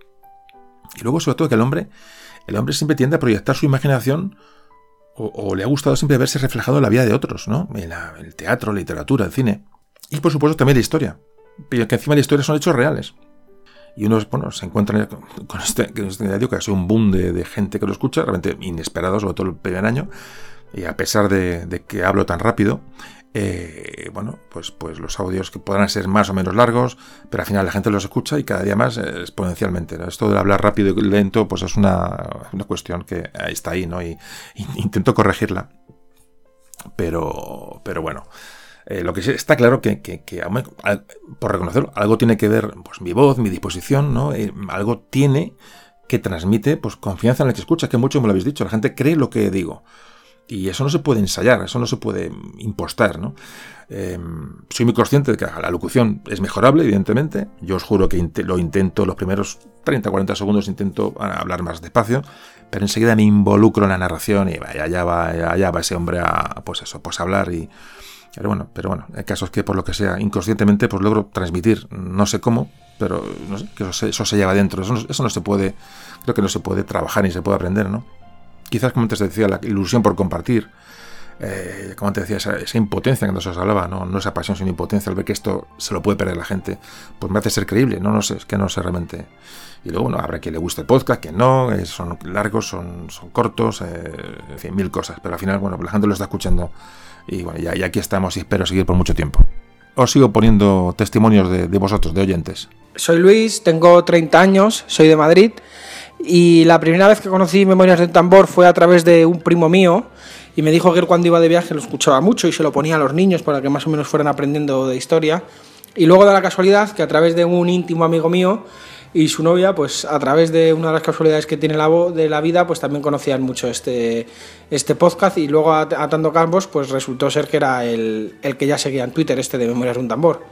Y luego, sobre todo, que el hombre, el hombre siempre tiende a proyectar su imaginación o, le ha gustado siempre verse reflejado en la vida de otros, ¿no? En, el teatro, la literatura, el cine. Y por supuesto también la historia. Pero que encima la historia son hechos reales. Y uno bueno, se encuentra con este, con este que ha sido un boom de, de, gente que lo escucha, realmente inesperado, sobre todo el primer año y a pesar de, que hablo tan rápido, eh, bueno, pues, pues los audios que podrán ser más o menos largos, pero al final la gente los escucha y cada día más eh, exponencialmente. Esto de hablar rápido y lento, pues es una, cuestión que está ahí, ¿no? Y, [laughs] intento corregirla. Pero, pero bueno. Eh, lo que está claro que, que, por reconocerlo, algo tiene que ver pues, mi voz, mi disposición, ¿no? algo tiene que transmite pues, confianza en el que escucha, que mucho me lo habéis dicho, la gente cree lo que digo. Y eso no se puede ensayar, eso no se puede impostar, ¿no? Em, soy muy consciente de que la locución es mejorable, evidentemente. Yo os juro que lo intento, los primeros 30-40 segundos intento hablar más despacio, pero enseguida me involucro en la narración y vaya, allá va, allá va ese hombre a, pues eso, pues hablar y... Pero bueno, pero bueno, hay casos que por lo que sea, inconscientemente, pues logro transmitir, no sé cómo, pero no sé, que eso se, eso se lleva dentro, eso eso no se puede, creo que no se puede trabajar ni se puede aprender, ¿no? Quizás como antes te decía, la ilusión por compartir, eh, como antes decía, esa, impotencia que nos hablaba, ¿no? no esa pasión, sino impotencia al ver que esto se lo puede perder la gente, pues me hace ser creíble, no, no sé, es que no sé realmente. Y luego, bueno, habrá quien le guste el podcast, que no, eh, son largos, son, son cortos, eh, en fin, mil cosas, pero al final, bueno, la gente lo está escuchando y bueno, ya, aquí estamos y espero seguir por mucho tiempo. Os sigo poniendo testimonios de, de vosotros, de oyentes. Soy Luis, tengo 30 años, soy de Madrid y la primera vez que conocí Memorias del Tambor fue a través de un primo mío y me dijo que él cuando iba de viaje lo escuchaba mucho y se lo ponía a los niños para que más o menos fueran aprendiendo de historia. Y luego da la casualidad que a través de un íntimo amigo mío y su novia, pues a través de una de las casualidades que tiene la de la vida, pues también conocían mucho este, este podcast y luego atando campos, pues resultó ser que era el, el que ya seguía en Twitter, este de Memorias de un Tambor.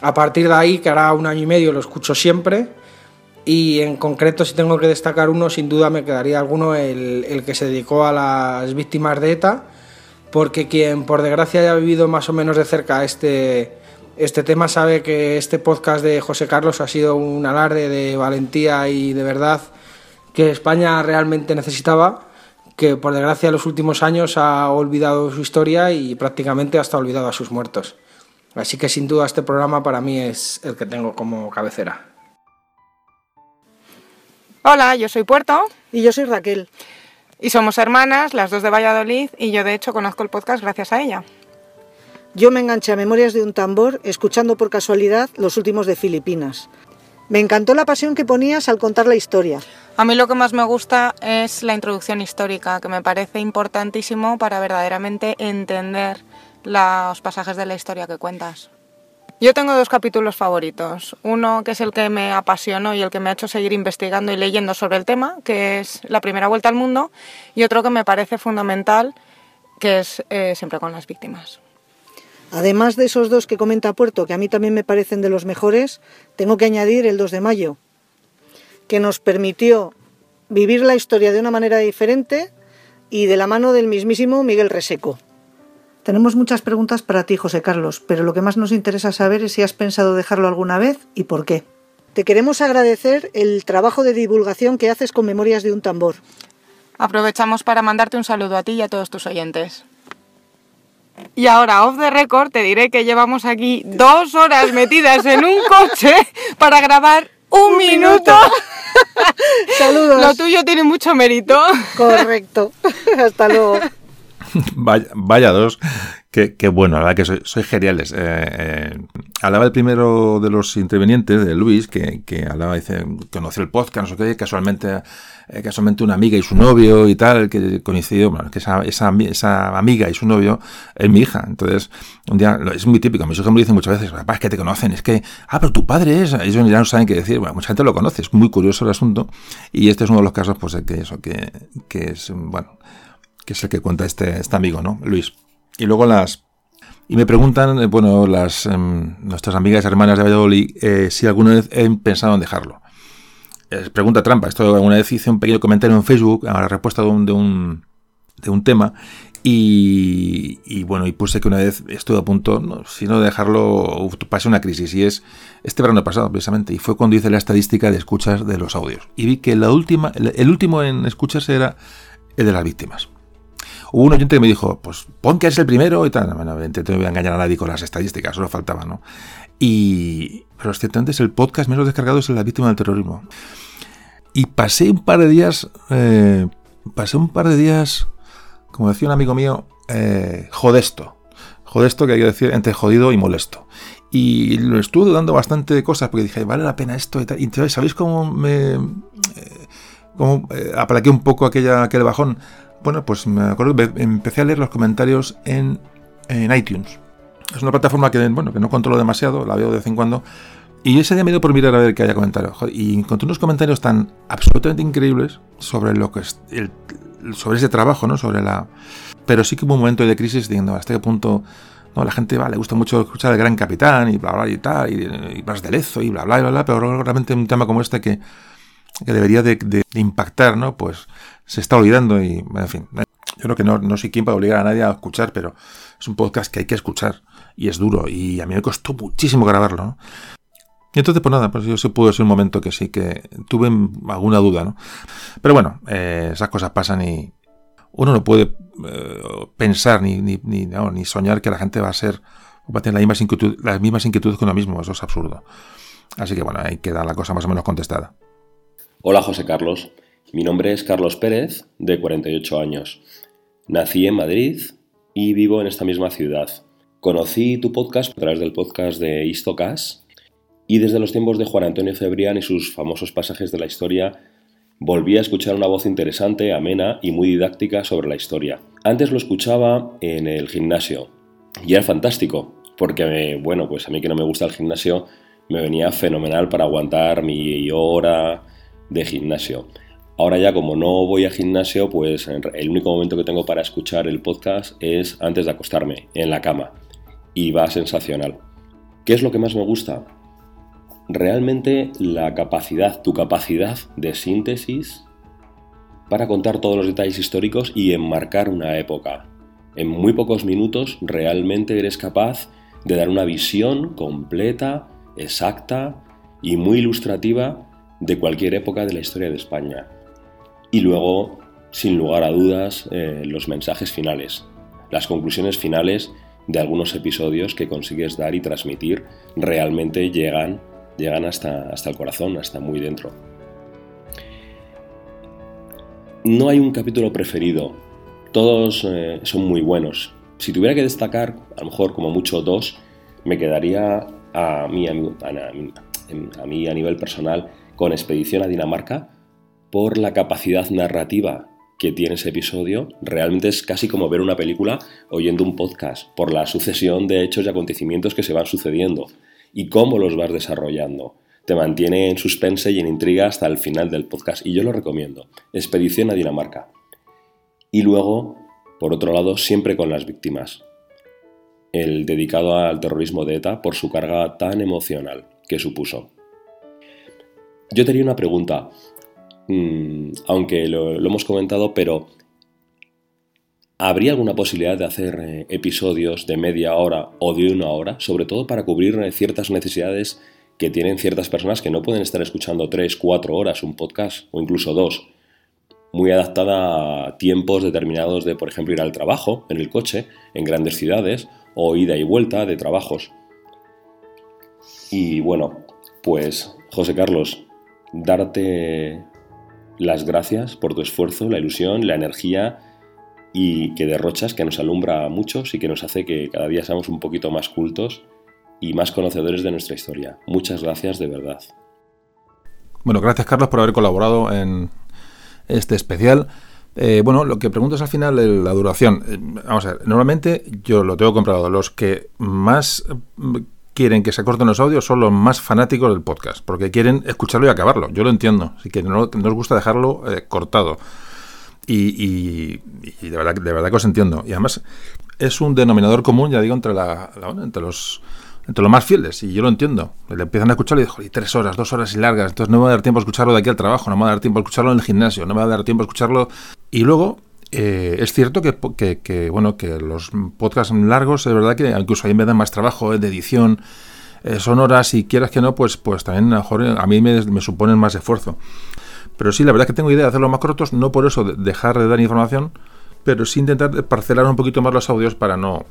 A partir de ahí, que hará un año y medio, lo escucho siempre y en concreto, si tengo que destacar uno, sin duda me quedaría alguno el, que se dedicó a las víctimas de ETA, porque quien por desgracia haya vivido más o menos de cerca este, este tema sabe que este podcast de José Carlos ha sido un alarde de valentía y de verdad que España realmente necesitaba, que por desgracia en los últimos años ha olvidado su historia y prácticamente hasta olvidado a sus muertos. Así que sin duda este programa para mí es el que tengo como cabecera. Hola, yo soy Puerto. Y yo soy Raquel. Y somos hermanas, las dos de Valladolid, y yo de hecho conozco el podcast gracias a ella. Yo me enganché a Memorias de un tambor escuchando por casualidad los últimos de Filipinas. Me encantó la pasión que ponías al contar la historia. A mí lo que más me gusta es la introducción histórica, que me parece importantísimo para verdaderamente entender los pasajes de la historia que cuentas. Yo tengo dos capítulos favoritos. Uno que es el que me apasionó y el que me ha hecho seguir investigando y leyendo sobre el tema, que es La primera vuelta al mundo, y otro que me parece fundamental, que es eh, Siempre con las víctimas. Además de esos dos que comenta Puerto, que a mí también me parecen de los mejores, tengo que añadir el 2 de mayo, que nos permitió vivir la historia de una manera diferente y de la mano del mismísimo Miguel Reseco. Tenemos muchas preguntas para ti, José Carlos, pero lo que más nos interesa saber es si has pensado dejarlo alguna vez y por qué. Te queremos agradecer el trabajo de divulgación que haces con Memorias de un Tambor. Aprovechamos para mandarte un saludo a ti y a todos tus oyentes. Y ahora, off the record, te diré que llevamos aquí dos horas metidas en un [laughs] coche para grabar un, minuto. [laughs] Saludos. Lo tuyo tiene mucho mérito. Correcto. [laughs] Hasta luego. [laughs] vaya, vaya dos, qué, bueno, la verdad que soy, geniales. Eh, eh, hablaba el primero de los intervenientes, de Luis, que, que hablaba, dice, conoció el podcast, no sé qué, casualmente, eh, casualmente una amiga y su novio y tal, que coincidió, bueno, que esa, esa, esa, amiga y su novio es mi hija. Entonces, un día, es muy típico, mis hijos me dicen muchas veces, papá, es que te conocen, es que, ah, pero tu padre es, ellos ya no saben qué decir, bueno, mucha gente lo conoce, es muy curioso el asunto, y este es uno de los casos, pues, que eso, que, que es, bueno, que es el que cuenta este, este amigo, ¿no? Luis. Y luego las... Y me preguntan, eh, bueno, las em, nuestras amigas hermanas de Valladolid, eh, si alguna vez he pensado en dejarlo. pregunta trampa. Esto alguna vez hice un pequeño comentario en Facebook a la respuesta de un, de un, de un tema y, bueno, y puse que una vez estuve a punto, no, si no dejarlo, pasé una crisis y es este verano pasado precisamente, y fue cuando hice la estadística de escuchas de los audios. Y vi que la última, el, último en escucharse era el de las víctimas. Hubo un oyente que me dijo, pues pon que es el primero y tal. Bueno, no voy a engañar a nadie con las estadísticas, solo faltaba, ¿no? Y, pero ciertamente es el podcast menos descargado es la víctima del terrorismo. Y pasé un par de días, eh, pasé un par de días como decía un amigo mío, eh, jodesto. Jodesto que hay que decir entre jodido y molesto. Y lo estuve dudando bastante de cosas porque dije, vale la pena esto y tal. Y entonces, ¿sabéis cómo me. Eh, cómo eh, aplaqué un poco aquella, aquel bajón? Bueno, pues me acuerdo que empecé a leer los comentarios en, en iTunes. Es una plataforma que, bueno, que no controlo demasiado, la veo de vez en cuando. Y ese día me dio por mirar a ver qué haya comentarios. Y encontré unos comentarios tan absolutamente increíbles sobre lo que es el, sobre ese trabajo, ¿no? Sobre la... Pero sí que hubo un momento de crisis diciendo hasta qué punto no, la gente le gusta mucho escuchar el gran capitán y bla bla y tal, y, más de lezo y bla bla y bla bla, pero realmente un tema como este que, que debería de, impactar, ¿no? Pues se está olvidando y, en fin, yo creo que no, no soy quien para obligar a nadie a escuchar, pero es un podcast que hay que escuchar y es duro y a mí me costó muchísimo grabarlo, ¿no? Y entonces, pues nada, pues yo sí pudo ser un momento que sí que tuve alguna duda, ¿no? Pero bueno, eh, esas cosas pasan y uno no puede eh, pensar ni, ni, ni, soñar que la gente va a ser, va a tener las mismas, las mismas inquietudes que uno mismo, eso es absurdo. Así que bueno, hay que dar la cosa más o menos contestada. Hola José Carlos, mi nombre es Carlos Pérez, de 48 años. Nací en Madrid y vivo en esta misma ciudad. Conocí tu podcast a través del podcast de Istocas y desde los tiempos de Juan Antonio Cebrián y sus famosos pasajes de la historia, volví a escuchar una voz interesante, amena y muy didáctica sobre la historia. Antes lo escuchaba en el gimnasio y era fantástico, porque, bueno, pues a mí que no me gusta el gimnasio, me venía fenomenal para aguantar mi hora de gimnasio. Ahora ya como no voy a gimnasio, pues el único momento que tengo para escuchar el podcast es antes de acostarme, en la cama. Y va sensacional. ¿Qué es lo que más me gusta? realmente la capacidad, tu capacidad de síntesis para contar todos los detalles históricos y enmarcar una época. En muy pocos minutos realmente eres capaz de dar una visión completa, exacta y muy ilustrativa de cualquier época de la historia de España. Y luego, sin lugar a dudas, eh, los mensajes finales, las conclusiones finales de algunos episodios que consigues dar y transmitir realmente llegan llegan hasta, hasta el corazón, hasta muy dentro. No hay un capítulo preferido, todos eh, son muy buenos. Si tuviera que destacar, a lo mejor como mucho dos, me quedaría a mí a, a mí a nivel personal con Expedición a Dinamarca por la capacidad narrativa que tiene ese episodio. Realmente es casi como ver una película oyendo un podcast, por la sucesión de hechos y acontecimientos que se van sucediendo y cómo los vas desarrollando. Te mantiene en suspense y en intriga hasta el final del podcast y yo lo recomiendo. Expedición a Dinamarca. Y luego, por otro lado, siempre con las víctimas. El dedicado al terrorismo de ETA por su carga tan emocional que supuso. Yo tenía una pregunta, mm, aunque lo, lo hemos comentado, pero ¿Habría alguna posibilidad de hacer eh, episodios de media hora o de una hora, sobre todo para cubrir eh, ciertas necesidades que tienen ciertas personas que no pueden estar escuchando 3, 4 horas un podcast o incluso dos? Muy adaptada a tiempos determinados de, por ejemplo, ir al trabajo en el coche, en grandes ciudades, o ida y vuelta de trabajos. Y bueno, pues José Carlos, darte las gracias por tu esfuerzo, la ilusión, la energía y que derrochas, que nos alumbra a muchos y que nos hace que cada día seamos un poquito más cultos y más conocedores de nuestra historia. Muchas gracias de verdad. Bueno, gracias Carlos por haber colaborado en este especial. Eh, bueno, lo que preguntas al final, la duración. Eh, vamos a ver, normalmente yo lo tengo comprado. Los que más quieren que se corten los audios son los más fanáticos del podcast, porque quieren escucharlo y acabarlo. Yo lo entiendo, así que no, nos gusta dejarlo eh, cortado. y, de, verdad, de verdad que os entiendo. Y además es un denominador común, ya digo, entre, la, entre los entre los más fieles, y yo lo entiendo. Le empiezan a escucharlo y digo, y tres horas, dos horas y largas, entonces no me va a dar tiempo a escucharlo de aquí al trabajo, no me va a dar tiempo a escucharlo en el gimnasio, no me va a dar tiempo a escucharlo. Y luego, eh, es cierto que, bueno, que los podcasts largos, es verdad que incluso ahí me dan más trabajo eh, de edición, eh, son horas y quieras que no, pues, pues también a, mejor, a mí me, suponen más esfuerzo. Pero sí, la verdad es que tengo idea de hacerlos más cortos, no por eso dejar de dar información, pero sí intentar parcelar un poquito más los audios para no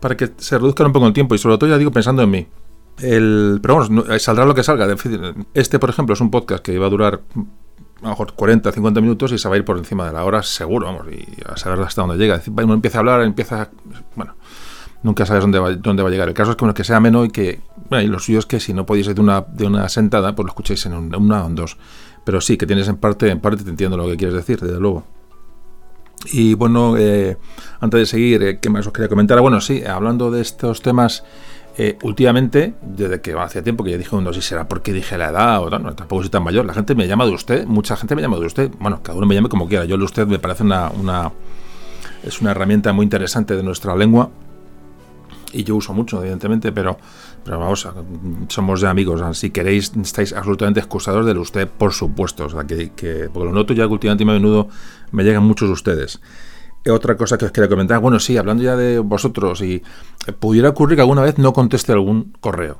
para que se reduzcan un poco el tiempo y sobre todo ya digo pensando en mí. El, pero bueno, saldrá lo que salga. Este, por ejemplo, es un podcast que iba a durar a lo mejor 40, 50 minutos y se va a ir por encima de la hora seguro, vamos, y a saber hasta dónde llega. Uno empieza a hablar, empieza, bueno, nunca sabes dónde va, dónde va a llegar. El caso es que, bueno, que sea menos y que, bueno, y lo suyo es que si no podéis ir de una, de una sentada, pues lo escuchéis en una o en dos. Pero sí, que tienes en parte, en parte te entiendo lo que quieres decir, desde luego. Y bueno, eh, antes de seguir, eh, ¿qué más os quería comentar? Bueno, sí, hablando de estos temas, eh, últimamente, desde que hace tiempo que ya dije, no sé si será porque dije la edad o no, tampoco soy tan mayor, la gente me llama de usted, mucha gente me llama de usted, bueno, cada uno me llame como quiera, yo de usted me parece una, es una herramienta muy interesante de nuestra lengua y yo uso mucho, evidentemente, pero, pero vamos, somos de amigos. Si queréis, estáis absolutamente excusados del usted, por supuesto. O sea, que, porque lo noto ya que últimamente a menudo me llegan muchos de ustedes. Otra cosa que os quería comentar, bueno, sí, hablando ya de vosotros, y pudiera ocurrir que alguna vez no conteste algún correo.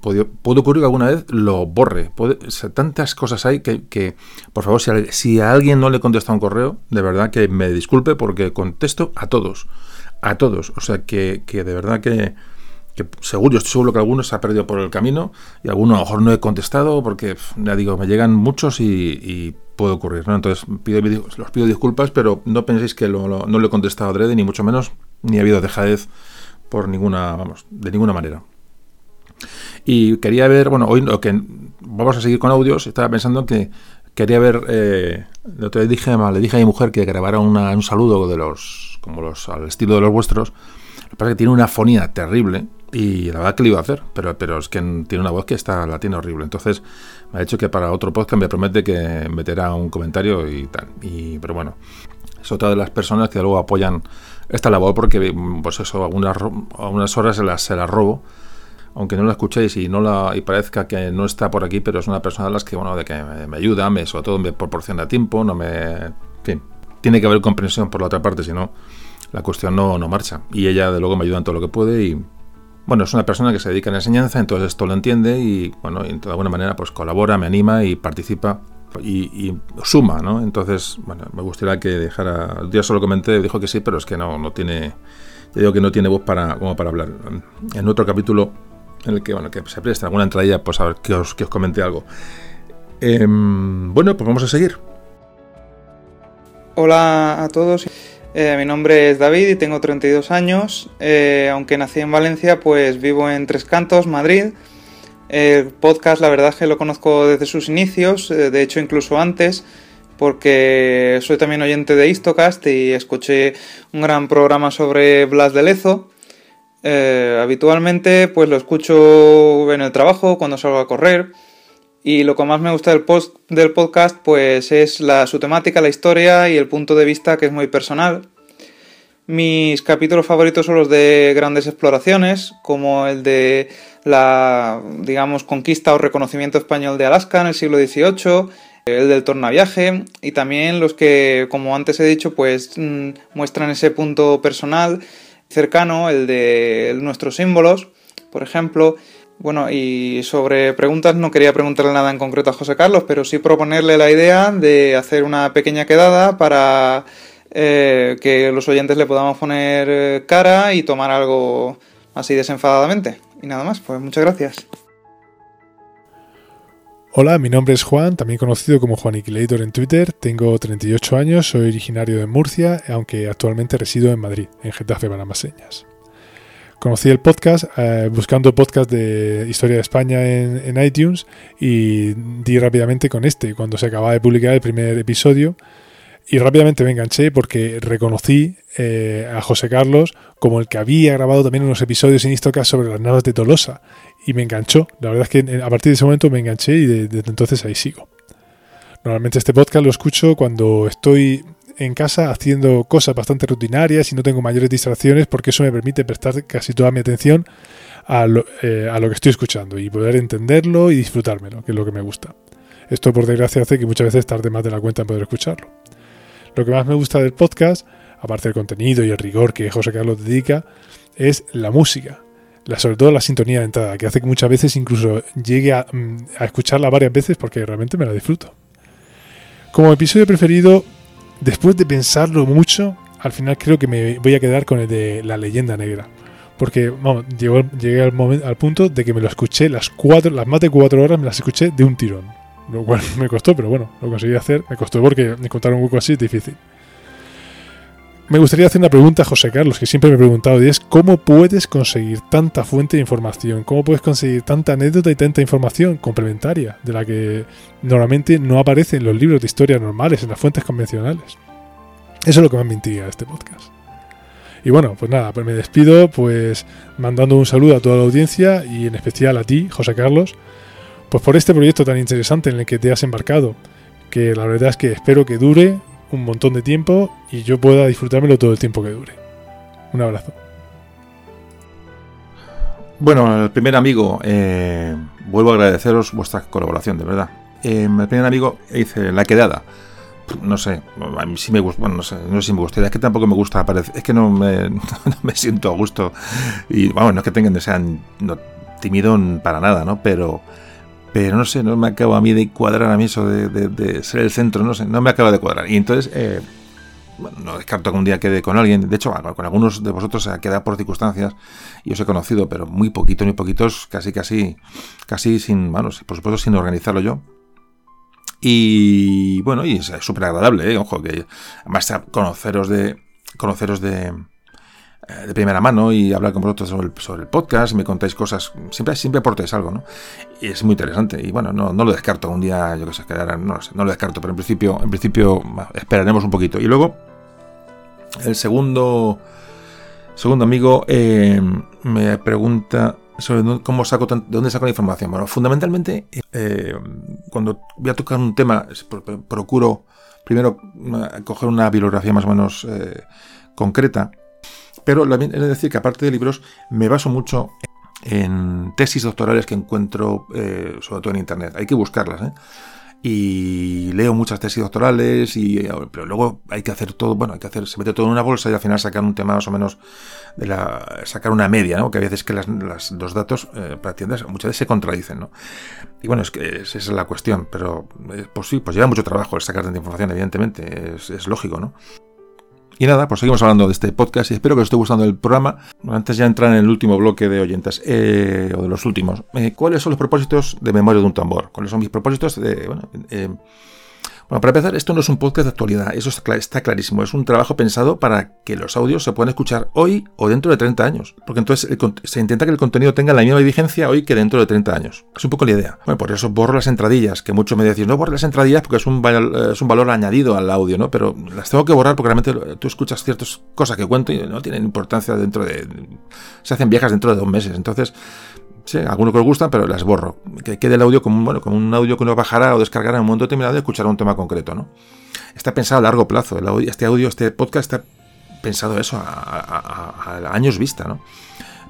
Puede, ocurrir que alguna vez lo borre. Puede, tantas cosas hay que, por favor, si a, alguien no le contesta un correo, de verdad que me disculpe porque contesto a todos a todos. O sea que, que de verdad que, seguro, estoy seguro que alguno se ha perdido por el camino y alguno a lo mejor no he contestado porque, ya digo, me llegan muchos y, puede ocurrir. ¿no? Entonces pido, los pido disculpas, pero no penséis que lo, no le he contestado a Drede, ni mucho menos, ni ha habido dejadez por ninguna, vamos, de ninguna manera. Y quería ver, bueno, hoy lo que vamos a seguir con audios, estaba pensando que quería ver, eh, le dije, le dije a mi mujer que grabara un saludo de los como los al estilo de los vuestros. Lo que pasa es que tiene una fonía terrible y la verdad que lo iba a hacer, pero, pero es que tiene una voz que está, la tiene horrible. Entonces me ha dicho que para otro podcast me promete que meterá un comentario y tal. Y, pero bueno, es otra de las personas que luego apoyan esta labor porque, pues eso, algunas, algunas horas se las, se las robo aunque no la escuchéis y no la y parezca que no está por aquí, pero es una persona de las que bueno de que me, ayuda, me sobre todo me proporciona tiempo, no me, en fin, tiene que haber comprensión por la otra parte, si no, la cuestión no, no marcha. Y ella, de luego, me ayuda en todo lo que puede y, bueno, es una persona que se dedica a la enseñanza, entonces esto lo entiende y, bueno, de alguna manera, pues colabora, me anima y participa y, suma, ¿no? Entonces, bueno, me gustaría que dejara, el día solo comenté, dijo que sí, pero es que no, no tiene, yo digo que no tiene voz para, como para hablar. En otro capítulo en el que, bueno, que se presta alguna entrada, pues a ver que os, que os comente algo. Em, bueno, pues vamos a seguir. Hola a todos, eh, mi nombre es David y tengo 32 años. Eh, aunque nací en Valencia, pues vivo en Tres Cantos, Madrid. El podcast, la verdad es que lo conozco desde sus inicios, eh, de hecho incluso antes, porque soy también oyente de Histocast y escuché un gran programa sobre Blas de Lezo. habitualmente pues lo escucho en el trabajo, cuando salgo a correr. Y lo que más me gusta del, post, del podcast pues es su temática, la historia y el punto de vista que es muy personal. Mis capítulos favoritos son los de grandes exploraciones, como el de la, digamos, conquista o reconocimiento español de Alaska en el siglo XVIII, el del tornaviaje y también los que, como antes he dicho, pues mm, muestran ese punto personal cercano, el de nuestros símbolos, por ejemplo, bueno, y sobre preguntas no quería preguntarle nada en concreto a José Carlos, pero sí proponerle la idea de hacer una pequeña quedada para eh, que los oyentes le podamos poner eh, cara y tomar algo así desenfadadamente. Y nada más, pues muchas gracias. Hola, mi nombre es Juan, también conocido como Juan Juaniquilator en Twitter. Tengo 38 años, soy originario de Murcia, aunque actualmente resido en Madrid, en Getafe Señas conocí el podcast eh, buscando podcast de historia de España en, iTunes y di rápidamente con este cuando se acababa de publicar el primer episodio y rápidamente me enganché porque reconocí eh, a José Carlos como el que había grabado también unos episodios en Histocast sobre las naves de Tolosa y me enganchó. La verdad es que a partir de ese momento me enganché y desde entonces ahí sigo. Normalmente este podcast lo escucho cuando estoy en casa haciendo cosas bastante rutinarias y no tengo mayores distracciones porque eso me permite prestar casi toda mi atención a lo, eh, a lo que estoy escuchando y poder entenderlo y disfrutármelo, que es lo que me gusta. Esto por desgracia hace que muchas veces tarde más de la cuenta en poder escucharlo. Lo que más me gusta del podcast, aparte del contenido y el rigor que José Carlos dedica, es la música. La, sobre todo la sintonía de entrada, que hace que muchas veces incluso llegue a, mm, a escucharla varias veces porque realmente me la disfruto. Como episodio preferido, después de pensarlo mucho, al final creo que me voy a quedar con el de La leyenda negra. Porque vamos, llegó, llegué al, momento, al punto de que me lo escuché las cuatro, las más de cuatro horas me las escuché de un tirón. Lo cual [laughs] me costó, pero bueno, lo conseguí hacer. Me costó porque encontrar un hueco así es difícil. Me gustaría hacer una pregunta a José Carlos, que siempre me he preguntado, y es ¿cómo puedes conseguir tanta fuente de información? ¿Cómo puedes conseguir tanta anécdota y tanta información complementaria de la que normalmente no aparece en los libros de historia normales, en las fuentes convencionales? Eso es lo que más me intriga este podcast. Y bueno, pues nada, pues me despido pues mandando un saludo a toda la audiencia y en especial a ti, José Carlos, pues por este proyecto tan interesante en el que te has embarcado, que la verdad es que espero que dure un montón de tiempo y yo pueda disfrutármelo todo el tiempo que dure. Un abrazo. Bueno, el primer amigo, eh, vuelvo a agradeceros vuestra colaboración, de verdad. Eh, el primer amigo dice la quedada. No sé, a mí sí me gusta, bueno, no sé, no sé si me gustaría, es que tampoco me gusta aparecer, es que no me, [laughs] no me siento a gusto. Y vamos, no es que tengan, sean no, tímido para nada, ¿no? Pero, pero no sé, no me acaba a mí de cuadrar a mí eso de, de, ser el centro, no sé, no me acaba de cuadrar. Y entonces, eh, bueno, no descarto que un día quede con alguien, de hecho, con algunos de vosotros se ha quedado por circunstancias, y os he conocido, pero muy poquito, muy poquitos, casi, casi, casi sin, bueno, por supuesto sin organizarlo yo. Y bueno, y es súper agradable, ¿eh? ojo, que además conoceros de, conoceros de, de primera mano y hablar con vosotros sobre el, sobre el podcast, me contáis cosas, siempre, siempre aportáis algo, ¿no? Y es muy interesante. Y bueno, no, no lo descarto un día, yo que sé, quedar, no, lo sé, no lo descarto, pero en principio, en principio esperaremos un poquito. Y luego, el segundo, segundo amigo eh, me pregunta sobre cómo saco de dónde saco la información. Bueno, fundamentalmente, eh, cuando voy a tocar un tema, procuro primero coger una bibliografía más o menos eh, concreta pero es decir que aparte de libros, me baso mucho en tesis doctorales que encuentro, eh, sobre todo en Internet. Hay que buscarlas, ¿eh? Y leo muchas tesis doctorales, y, pero luego hay que hacer todo, bueno, hay que hacer, se mete todo en una bolsa y al final sacar un tema más o menos de la, sacar una media, ¿no? Que a veces que las, los datos eh, para tiendas muchas veces se contradicen, ¿no? Y bueno, es que esa es la cuestión, pero eh, pues sí, pues lleva mucho trabajo el sacar tanta información, evidentemente, es, es lógico, ¿no? Y nada, pues seguimos hablando de este podcast y espero que os esté gustando el programa. Antes ya entrar en el último bloque de oyentes, eh, o de los últimos. Eh, ¿Cuáles son los propósitos de Memoria de un Tambor? ¿Cuáles son mis propósitos de... Bueno, eh, bueno, para empezar, esto no es un podcast de actualidad, eso está clarísimo. Es un trabajo pensado para que los audios se puedan escuchar hoy o dentro de 30 años. Porque entonces se intenta que el contenido tenga la misma vigencia hoy que dentro de 30 años. Es un poco la idea. Bueno, por eso borro las entradillas, que muchos me decís, no borro las entradillas porque es un, es un valor añadido al audio, ¿no? Pero las tengo que borrar porque realmente tú escuchas ciertas cosas que cuento y no tienen importancia dentro de... Se hacen viejas dentro de dos meses. Entonces Sí, algunos que os gustan, pero las borro. Que quede el audio como, bueno, un audio que uno bajará o descargará en un momento determinado y escuchará un tema concreto, ¿no? Está pensado a largo plazo. El audio, este audio, este podcast está pensado eso a, años vista, ¿no?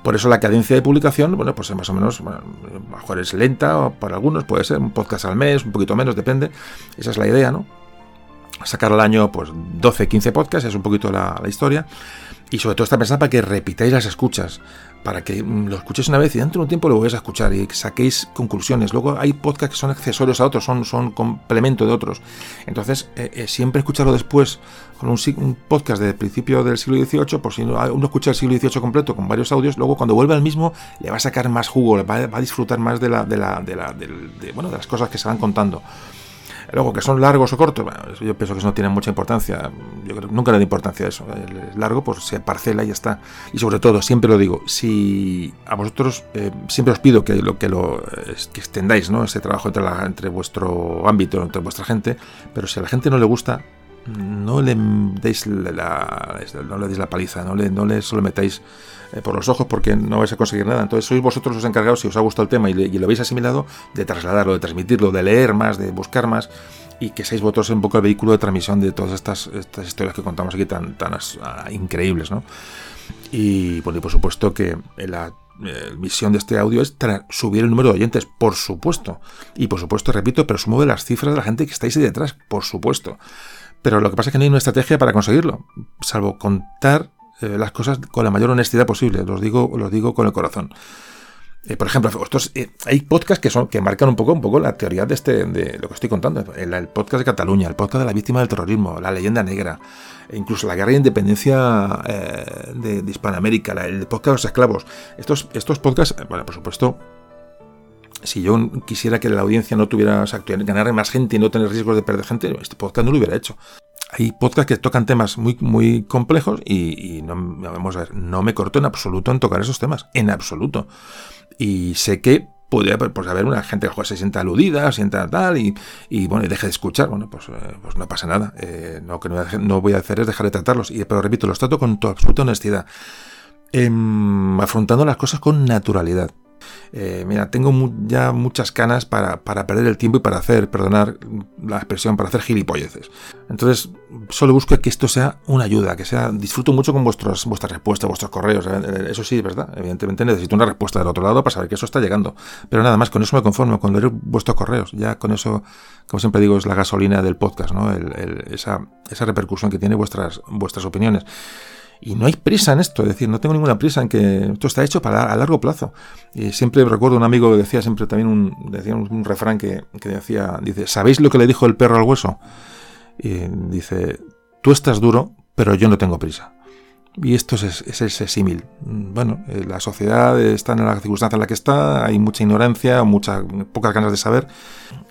Por eso la cadencia de publicación, bueno, pues más o menos, bueno, a lo mejor es lenta, o para algunos puede ser un podcast al mes, un poquito menos, depende. Esa es la idea, ¿no? Sacar al año, pues 12, 15 podcasts, es un poquito la historia. Y sobre todo está pensado para que repitáis las escuchas para que mm, lo escuchéis una vez y dentro de un tiempo lo vais a escuchar y saquéis conclusiones. Luego hay podcasts que son accesorios a otros, son, son complemento de otros. Entonces, eh, eh, siempre escucharlo después con un, podcast del principio del siglo XVIII, por si uno escucha el siglo XVIII completo con varios audios, luego cuando vuelve al mismo le va a sacar más jugo, va, va a disfrutar más de, la, de, la, de, la, de, bueno, de las cosas que se van contando. Luego, que son largos o cortos, bueno, yo pienso que eso no tiene mucha importancia. Yo creo nunca le da importancia a eso. El largo, pues se parcela y ya está. Y sobre todo, siempre lo digo, si a vosotros eh, siempre os pido que lo que lo que extendáis, ¿no? Ese trabajo entre, entre vuestro ámbito, entre vuestra gente, pero si a la gente no le gusta, no le deis la, no le deis la paliza, no le, no le solo metáis eh, por los ojos porque no vais a conseguir nada. Entonces sois vosotros los encargados, si os ha gustado el tema y, lo habéis asimilado, de trasladarlo, de transmitirlo, de leer más, de buscar más y que seáis vosotros un poco el vehículo de transmisión de todas estas, estas historias que contamos aquí tan, tan ah, increíbles, ¿no? Y, bueno, por supuesto que la eh, misión de este audio es subir el número de oyentes, por supuesto. Y por supuesto, repito, presumo de las cifras de la gente que estáis ahí detrás, por supuesto. Pero lo que pasa es que no hay una estrategia para conseguirlo, salvo contar eh, las cosas con la mayor honestidad posible. Los digo, los digo con el corazón. Eh, por ejemplo, eh, hay podcasts que son que marcan un poco, un poco la teoría de este, de lo que estoy contando. El, podcast de Cataluña, el podcast de la víctima del terrorismo, la leyenda negra, e incluso la guerra de independencia de, Hispanoamérica, el podcast de los esclavos. Estos, estos podcasts, bueno, por supuesto, si yo quisiera que la audiencia no tuviera, ganar más gente y no tener riesgos de perder gente, este podcast no lo hubiera hecho. Hay podcasts que tocan temas muy, muy complejos y, no, vamos a ver, no me corto en absoluto en tocar esos temas, en absoluto. Y sé que podría pues, haber una gente que se sienta aludida, sienta tal, y, y bueno, y deje de escuchar. Bueno, pues, eh, pues no pasa nada. Eh, no, que no, voy a hacer es dejar de tratarlos. Y, pero repito, los trato con toda absoluta honestidad. Em, afrontando las cosas con naturalidad. Eh, mira, tengo ya muchas canas para, perder el tiempo y para hacer, perdonar la expresión, para hacer gilipolleces. Entonces, solo busco que esto sea una ayuda, que sea, disfruto mucho con vuestros, vuestras respuestas, vuestros correos. Eh, eso sí, es verdad. Evidentemente necesito una respuesta del otro lado para saber que eso está llegando. Pero nada más, con eso me conformo, con leer vuestros correos. Ya con eso, como siempre digo, es la gasolina del podcast, ¿no? esa, esa repercusión que tiene vuestras, vuestras opiniones. Y no hay prisa en esto, es decir, no tengo ninguna prisa en que esto está hecho para a largo plazo. Y siempre recuerdo un amigo que decía siempre también un, decía un, refrán que, decía, dice, ¿sabéis lo que le dijo el perro al hueso? Y dice, tú estás duro, pero yo no tengo prisa. Y esto es, ese símil. Bueno, eh, la sociedad está en la circunstancia en la que está, hay mucha ignorancia, muchas pocas ganas de saber,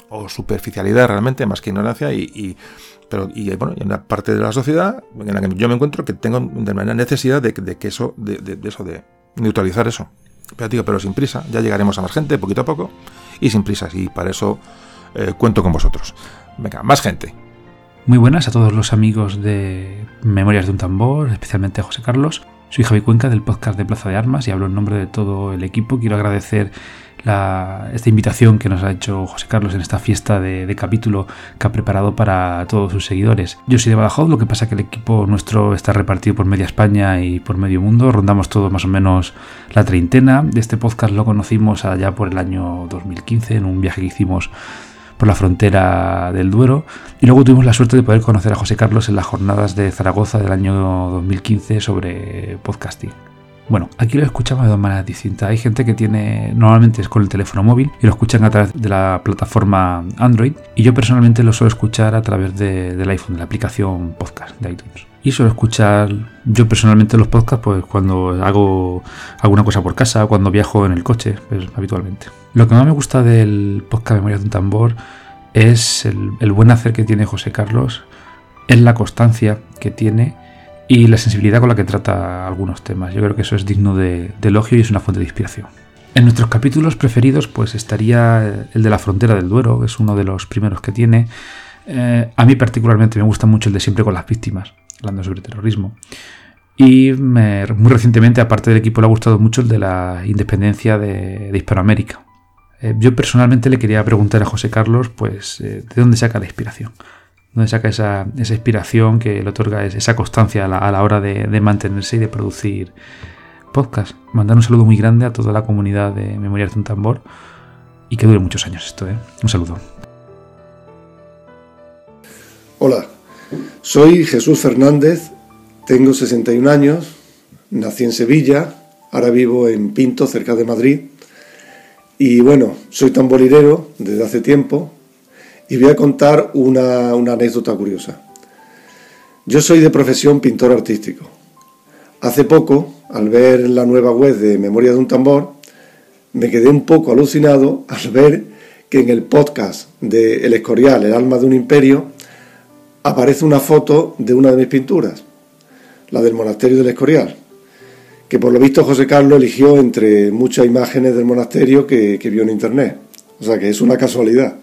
o superficialidad realmente, más que ignorancia, y pero, y bueno, hay una parte de la sociedad en la que yo me encuentro que tengo de manera necesidad de, que eso, de, eso, de neutralizar eso. Pero, digo, pero sin prisa, ya llegaremos a más gente, poquito a poco, y sin prisas, y para eso eh, cuento con vosotros. Venga, más gente. Muy buenas a todos los amigos de Memorias de un Tambor, especialmente a José Carlos. Soy Javi Cuenca del podcast de Plaza de Armas y hablo en nombre de todo el equipo. Quiero agradecer esta invitación que nos ha hecho José Carlos en esta fiesta de, capítulo que ha preparado para todos sus seguidores. Yo soy de Badajoz, lo que pasa que el equipo nuestro está repartido por media España y por medio mundo, rondamos todos más o menos la treintena. De este podcast lo conocimos allá por el año 2015 en un viaje que hicimos por la frontera del Duero y luego tuvimos la suerte de poder conocer a José Carlos en las jornadas de Zaragoza del año 2015 sobre podcasting. Bueno, aquí lo escuchamos de dos maneras distintas. Hay gente que tiene, normalmente es con el teléfono móvil y lo escuchan a través de la plataforma Android. Y yo personalmente lo suelo escuchar a través del iPhone, de la aplicación podcast de iTunes. Y suelo escuchar yo personalmente los podcasts pues cuando hago alguna cosa por casa, cuando viajo en el coche, pues, habitualmente. Lo que más me gusta del podcast Memorias de un Tambor es el, el buen hacer que tiene José Carlos, es la constancia que tiene y la sensibilidad con la que trata algunos temas. Yo creo que eso es digno de, elogio y es una fuente de inspiración. En nuestros capítulos preferidos pues estaría el de la frontera del Duero, es uno de los primeros que tiene. Eh, a mí particularmente me gusta mucho el de siempre con las víctimas, hablando sobre terrorismo. Y muy recientemente, aparte del equipo, le ha gustado mucho el de la independencia de, Hispanoamérica. Eh, yo personalmente le quería preguntar a José Carlos, pues, eh, ¿de dónde saca la inspiración? Donde saca esa, inspiración que le otorga esa constancia a la, hora de, mantenerse y de producir podcast. Mandar un saludo muy grande a toda la comunidad de Memorias de un Tambor y que dure muchos años esto. ¿eh? Un saludo. Hola, soy Jesús Fernández, tengo 61 años, nací en Sevilla, ahora vivo en Pinto, cerca de Madrid. Y bueno, soy tamborilero desde hace tiempo, y voy a contar una, anécdota curiosa. Yo soy de profesión pintor artístico. Hace poco, al ver la nueva web de Memoria de un Tambor, me quedé un poco alucinado al ver que en el podcast de El Escorial, El alma de un imperio, aparece una foto de una de mis pinturas, la del monasterio del Escorial, que por lo visto José Carlos eligió entre muchas imágenes del monasterio que, que vio en internet. O sea que es una casualidad.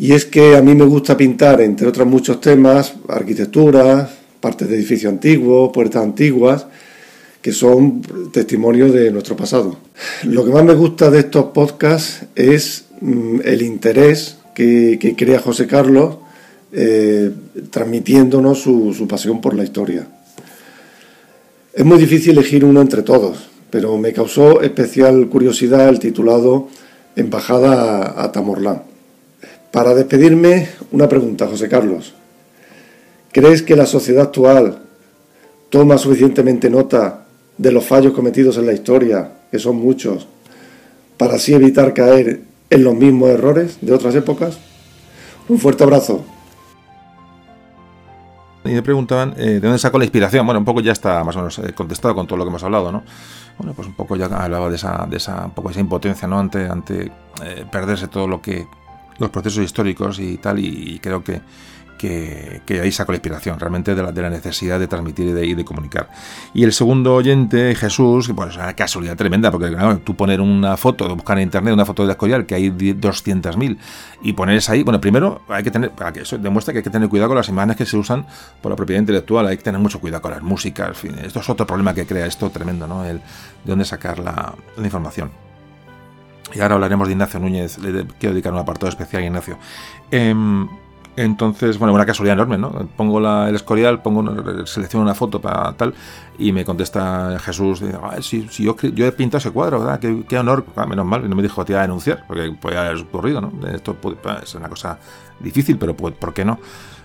Y es que a mí me gusta pintar, entre otros muchos temas, arquitectura, partes de edificios antiguos, puertas antiguas, que son testimonios de nuestro pasado. Lo que más me gusta de estos podcasts es mm, el interés que, crea José Carlos, eh, transmitiéndonos su, su pasión por la historia. Es muy difícil elegir uno entre todos, pero me causó especial curiosidad el titulado Embajada a Tamorlán. Para despedirme, una pregunta, José Carlos. ¿Crees que la sociedad actual toma suficientemente nota de los fallos cometidos en la historia, que son muchos, para así evitar caer en los mismos errores de otras épocas? Un fuerte abrazo. Y me preguntaban eh, de dónde sacó la inspiración. Bueno, un poco ya está más o menos eh, contestado con todo lo que hemos hablado, ¿no? Bueno, pues un poco ya hablaba de esa, de esa, un poco esa impotencia, ¿no? Ante, ante eh, perderse todo lo que los procesos históricos y tal, y creo que que, ahí saco la inspiración realmente de la, de la necesidad de transmitir y de, de, comunicar. Y el segundo oyente, Jesús, pues es una casualidad tremenda, porque tú poner una foto, buscar en internet una foto de Escorial, que hay 200.000, y ponerse ahí, bueno, primero hay que tener, para que eso demuestra que hay que tener cuidado con las imágenes que se usan por la propiedad intelectual, hay que tener mucho cuidado con las músicas, en fin, esto es otro problema que crea esto tremendo, ¿no? El, de dónde sacar la, información. Y ahora hablaremos de Ignacio Núñez, le quiero dedicar un apartado especial a Ignacio. Eh, entonces, bueno, una casualidad enorme, ¿no? Pongo el escorial, pongo selecciono una foto para tal, y me contesta Jesús, si, yo, yo, he pintado ese cuadro, ¿verdad? Qué, honor, ah, menos mal, no me dijo, te iba a denunciar, porque puede haber ocurrido, ¿no? Esto pues, es una cosa difícil, pero ¿por qué no?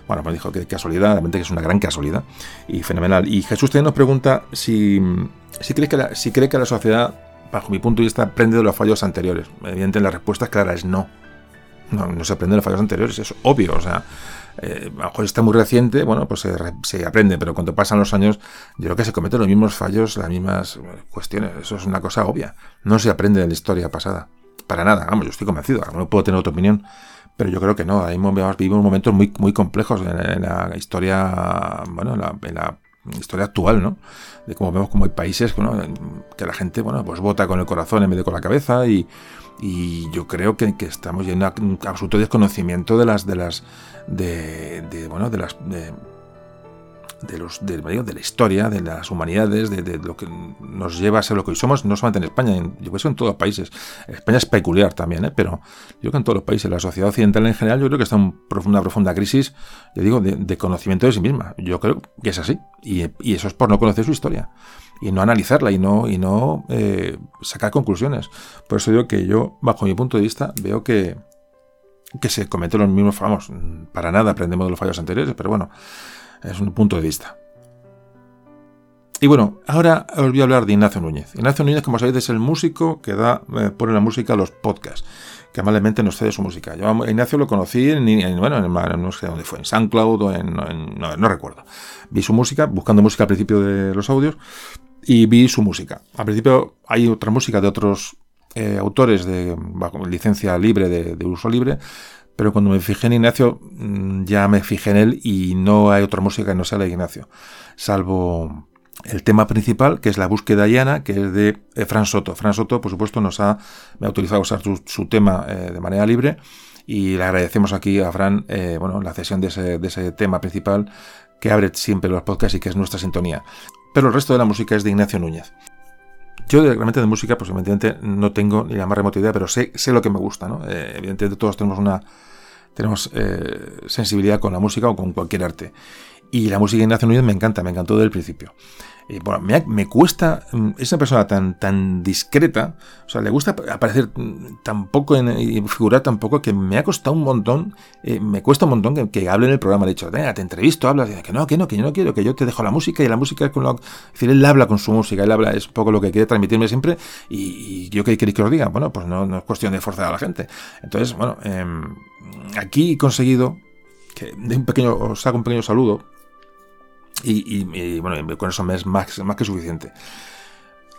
Bueno, me dijo que casualidad, realmente que es una gran casualidad y fenomenal. Y Jesús también nos pregunta si, si, cree que la, si cree que la sociedad, bajo mi punto de vista, aprende de los fallos anteriores. Evidentemente la respuesta es clara, es no no, se aprende los fallos anteriores, es obvio, o sea, eh, a lo mejor está muy reciente, bueno, pues se, aprende, pero cuando pasan los años, yo creo que se cometen los mismos fallos, las mismas cuestiones, eso es una cosa obvia, no se aprende de la historia pasada, para nada, vamos, yo estoy convencido, no puedo tener otra opinión, pero yo creo que no, ahí vivimos momentos muy, muy complejos en, la historia, bueno, en la, historia actual, ¿no? De cómo vemos como hay países, que la gente, bueno, pues vota con el corazón en vez de con la cabeza y y yo creo que, que estamos en un absoluto desconocimiento de las de las de, de bueno de las de, de los de, de, la historia, de las humanidades, de, lo que nos lleva a ser lo que hoy somos, no solamente en España, en, yo creo que en todos los países. España es peculiar también, ¿eh? pero yo creo que en todos los países, la sociedad occidental en general, yo creo que está en profunda, profunda crisis, yo digo, de, conocimiento de sí misma. Yo creo que es así. Y, y eso es por no conocer su historia y no analizarla y no, y no eh, sacar conclusiones. Por eso digo que yo, bajo mi punto de vista, veo que, que se cometen los mismos, vamos, para nada aprendemos de los fallos anteriores, pero bueno, es un punto de vista. Y bueno, ahora os voy a hablar de Ignacio Núñez. Ignacio Núñez, como sabéis, es el músico que da, eh, pone la música a los podcasts, que amablemente nos cede su música. Yo Ignacio lo conocí en, bueno, en, no sé dónde fue, en SoundCloud o en, no, no, recuerdo. Vi su música, buscando música al principio de los audios, y vi su música. Al principio hay otra música de otros eh, autores de licencia libre, de, uso libre, pero cuando me fijé en Ignacio, mm, ya me fijé en él y no hay otra música que no sea la de Ignacio, salvo el tema principal, que es la búsqueda llana, que es de eh, Fran Soto. Fran Soto, por supuesto, nos ha, me ha utilizado usar su, tema eh, de manera libre y le agradecemos aquí a Fran bueno, la cesión de ese, de ese tema principal que abre siempre los podcasts y que es nuestra sintonía pero el resto de la música es de Ignacio Núñez. Yo realmente de música, pues evidentemente no tengo ni la más remota idea, pero sé, sé lo que me gusta, ¿no? Eh, evidentemente todos tenemos una tenemos eh, sensibilidad con la música o con cualquier arte. Y la música de Ignacio Núñez me encanta, me encantó desde el principio bueno, me, cuesta, mm, es una persona tan, tan discreta, o sea, le gusta aparecer tan poco y figurar tan poco que me ha costado un montón, eh, me cuesta un montón que, hable en el programa. Le he dicho, venga, te entrevisto, habla, que no, que no, que yo no quiero, que yo te dejo la música y la música es con lo. Es decir, él habla con su música, él habla, es un poco lo que quiere transmitirme siempre y, yo que queréis que os diga, bueno, pues no, no, es cuestión de forzar a la gente. Entonces, bueno, em, aquí he conseguido que de un pequeño, os hago un pequeño saludo y, bueno, con eso me es más, más que suficiente.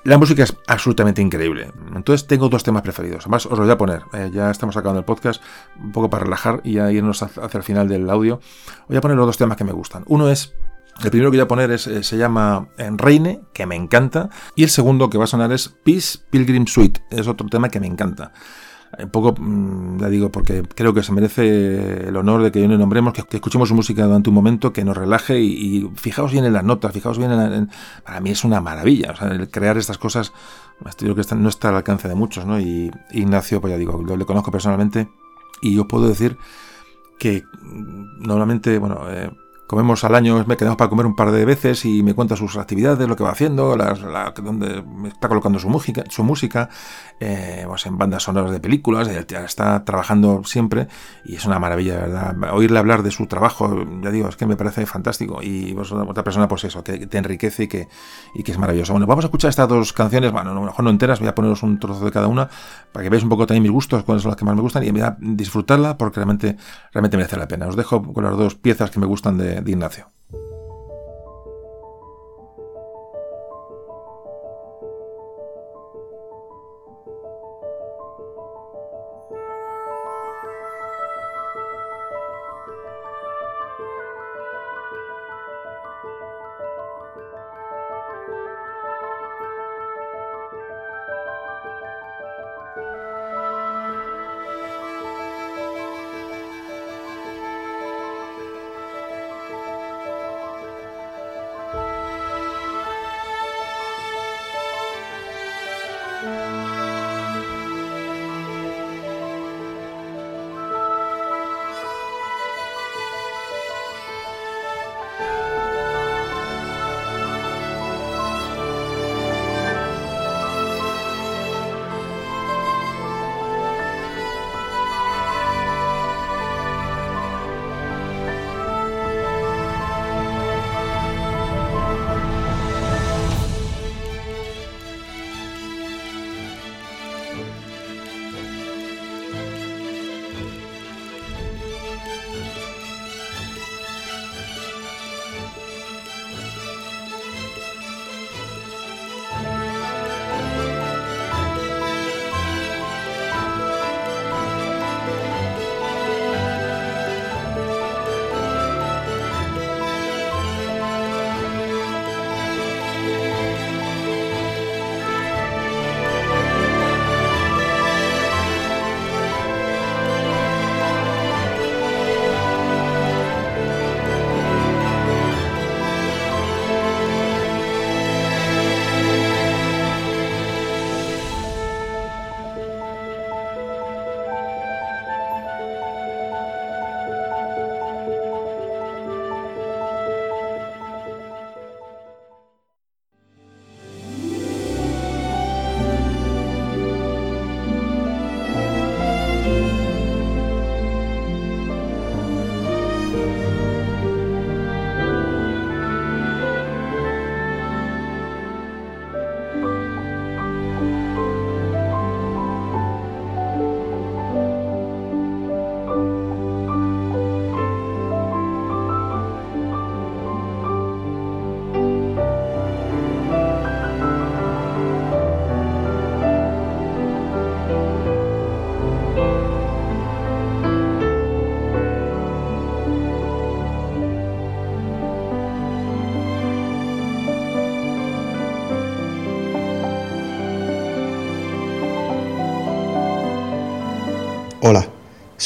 La música es absolutamente increíble. Entonces tengo dos temas preferidos. Además, os los voy a poner. Eh, ya estamos acabando el podcast, un poco para relajar y ya irnos hacia el final del audio. Voy a poner los dos temas que me gustan. Uno es, el primero que voy a poner es, eh, se llama Reine, que me encanta. Y el segundo que va a sonar es Peace Pilgrim Suite. Es otro tema que me encanta un poco, mm, ya digo, porque creo que se merece el honor de que yo le nombremos, que, escuchemos su música durante un momento, que nos relaje y, fijaos bien en las notas, fijaos bien en, Para mí es una maravilla, o sea, el crear estas cosas, creo que no está al alcance de muchos, ¿no? Y Ignacio, pues ya digo, lo le conozco personalmente Y yo puedo decir que mm, normalmente, bueno, eh, comemos al año, me quedamos para comer un par de veces y me cuenta sus actividades, lo que va haciendo, las, la, donde está colocando su música, su música eh, pues en bandas sonoras de películas, está trabajando siempre y es una maravilla, ¿verdad? Oírle hablar de su trabajo, ya digo, es que me parece fantástico y pues, otra persona, pues eso, que te enriquece y que, y que es maravilloso. Bueno, vamos a escuchar estas dos canciones, bueno, a lo mejor no enteras, voy a poneros un trozo de cada una para que veáis un poco también mis gustos, cuáles son las que más me gustan y a disfrutarla porque realmente, realmente merece la pena. Os dejo con las dos piezas que me gustan de de Ignacio.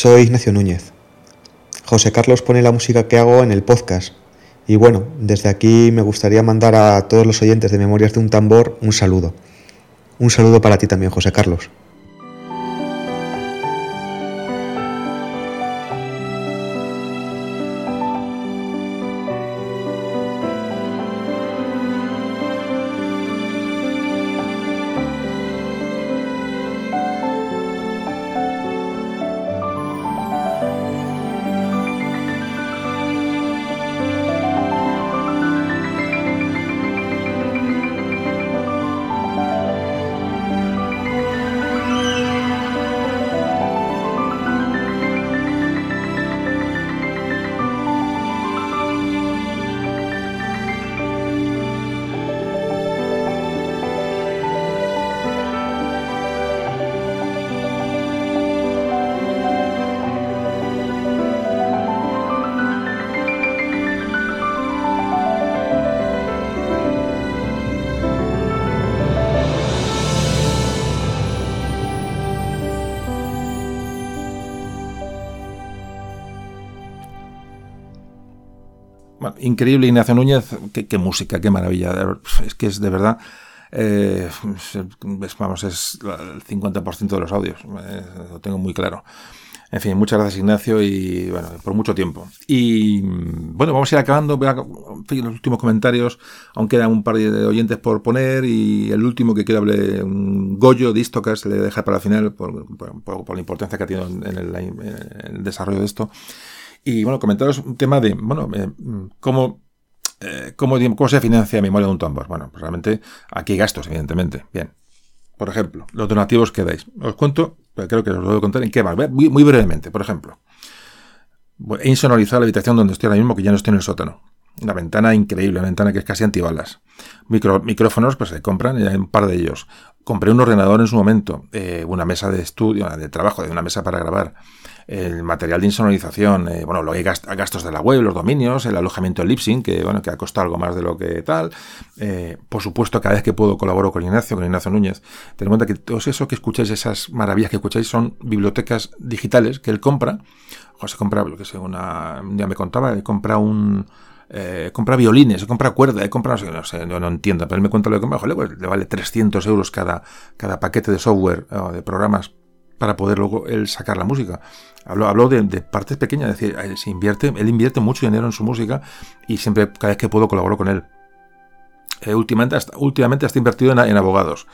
Soy Ignacio Núñez. José Carlos pone la música que hago en el podcast. Y bueno, desde aquí me gustaría mandar a todos los oyentes de Memorias de un Tambor un saludo. Un saludo para ti también, José Carlos. Increíble Ignacio Núñez, qué, música, qué maravilla. Es que es de verdad, eh, vamos, es el 50% de los audios, eh, lo tengo muy claro. En fin, muchas gracias Ignacio y bueno, por mucho tiempo. Y bueno, vamos a ir acabando. En fin, los últimos comentarios. Aún quedan un par de oyentes por poner y el último que quiero hablar, un Goyo de Istocas, le deja para el final por, la importancia que ha tenido en el, desarrollo de esto. Y bueno, comentaros un tema de, bueno, eh, cómo eh, ¿cómo, ¿Cómo se financia memoria de un tambor? Bueno, pues realmente aquí hay gastos, evidentemente. Bien. Por ejemplo, los donativos que dais. Os cuento pero creo que os lo voy a contar en qué va. Muy, muy brevemente, por ejemplo. He insonorizado la habitación donde estoy ahora mismo, que ya no estoy en el sótano. Una ventana increíble, una ventana que es casi antibalas. Micro, micrófonos, pues se compran, y hay un par de ellos. Compré un ordenador en su momento, eh, una mesa de estudio, de trabajo, de una mesa para grabar el material de insonorización, eh, bueno, lo hay gastos de la web, los dominios, el alojamiento en Lipsync, que bueno, que ha costado algo más de lo que tal. Eh, por supuesto, cada vez que puedo colaboro con Ignacio, con Ignacio Núñez. Ten en cuenta que todo eso que escucháis, esas maravillas que escucháis, son bibliotecas digitales que él compra. O se compra, lo que sé, una, un día me contaba, he compra un, eh, compra violines, compra cuerda, compra, no sé, no, entiendo, pero él me cuenta lo que compra, pues le vale 300 euros cada, cada paquete de software o de programas para poder luego él sacar la música. Hablo, de, partes pequeñas, es decir, él, se invierte, él invierte mucho dinero en su música y siempre, cada vez que puedo, colaboro con él. Eh, últimamente, hasta, últimamente invertido en, abogados.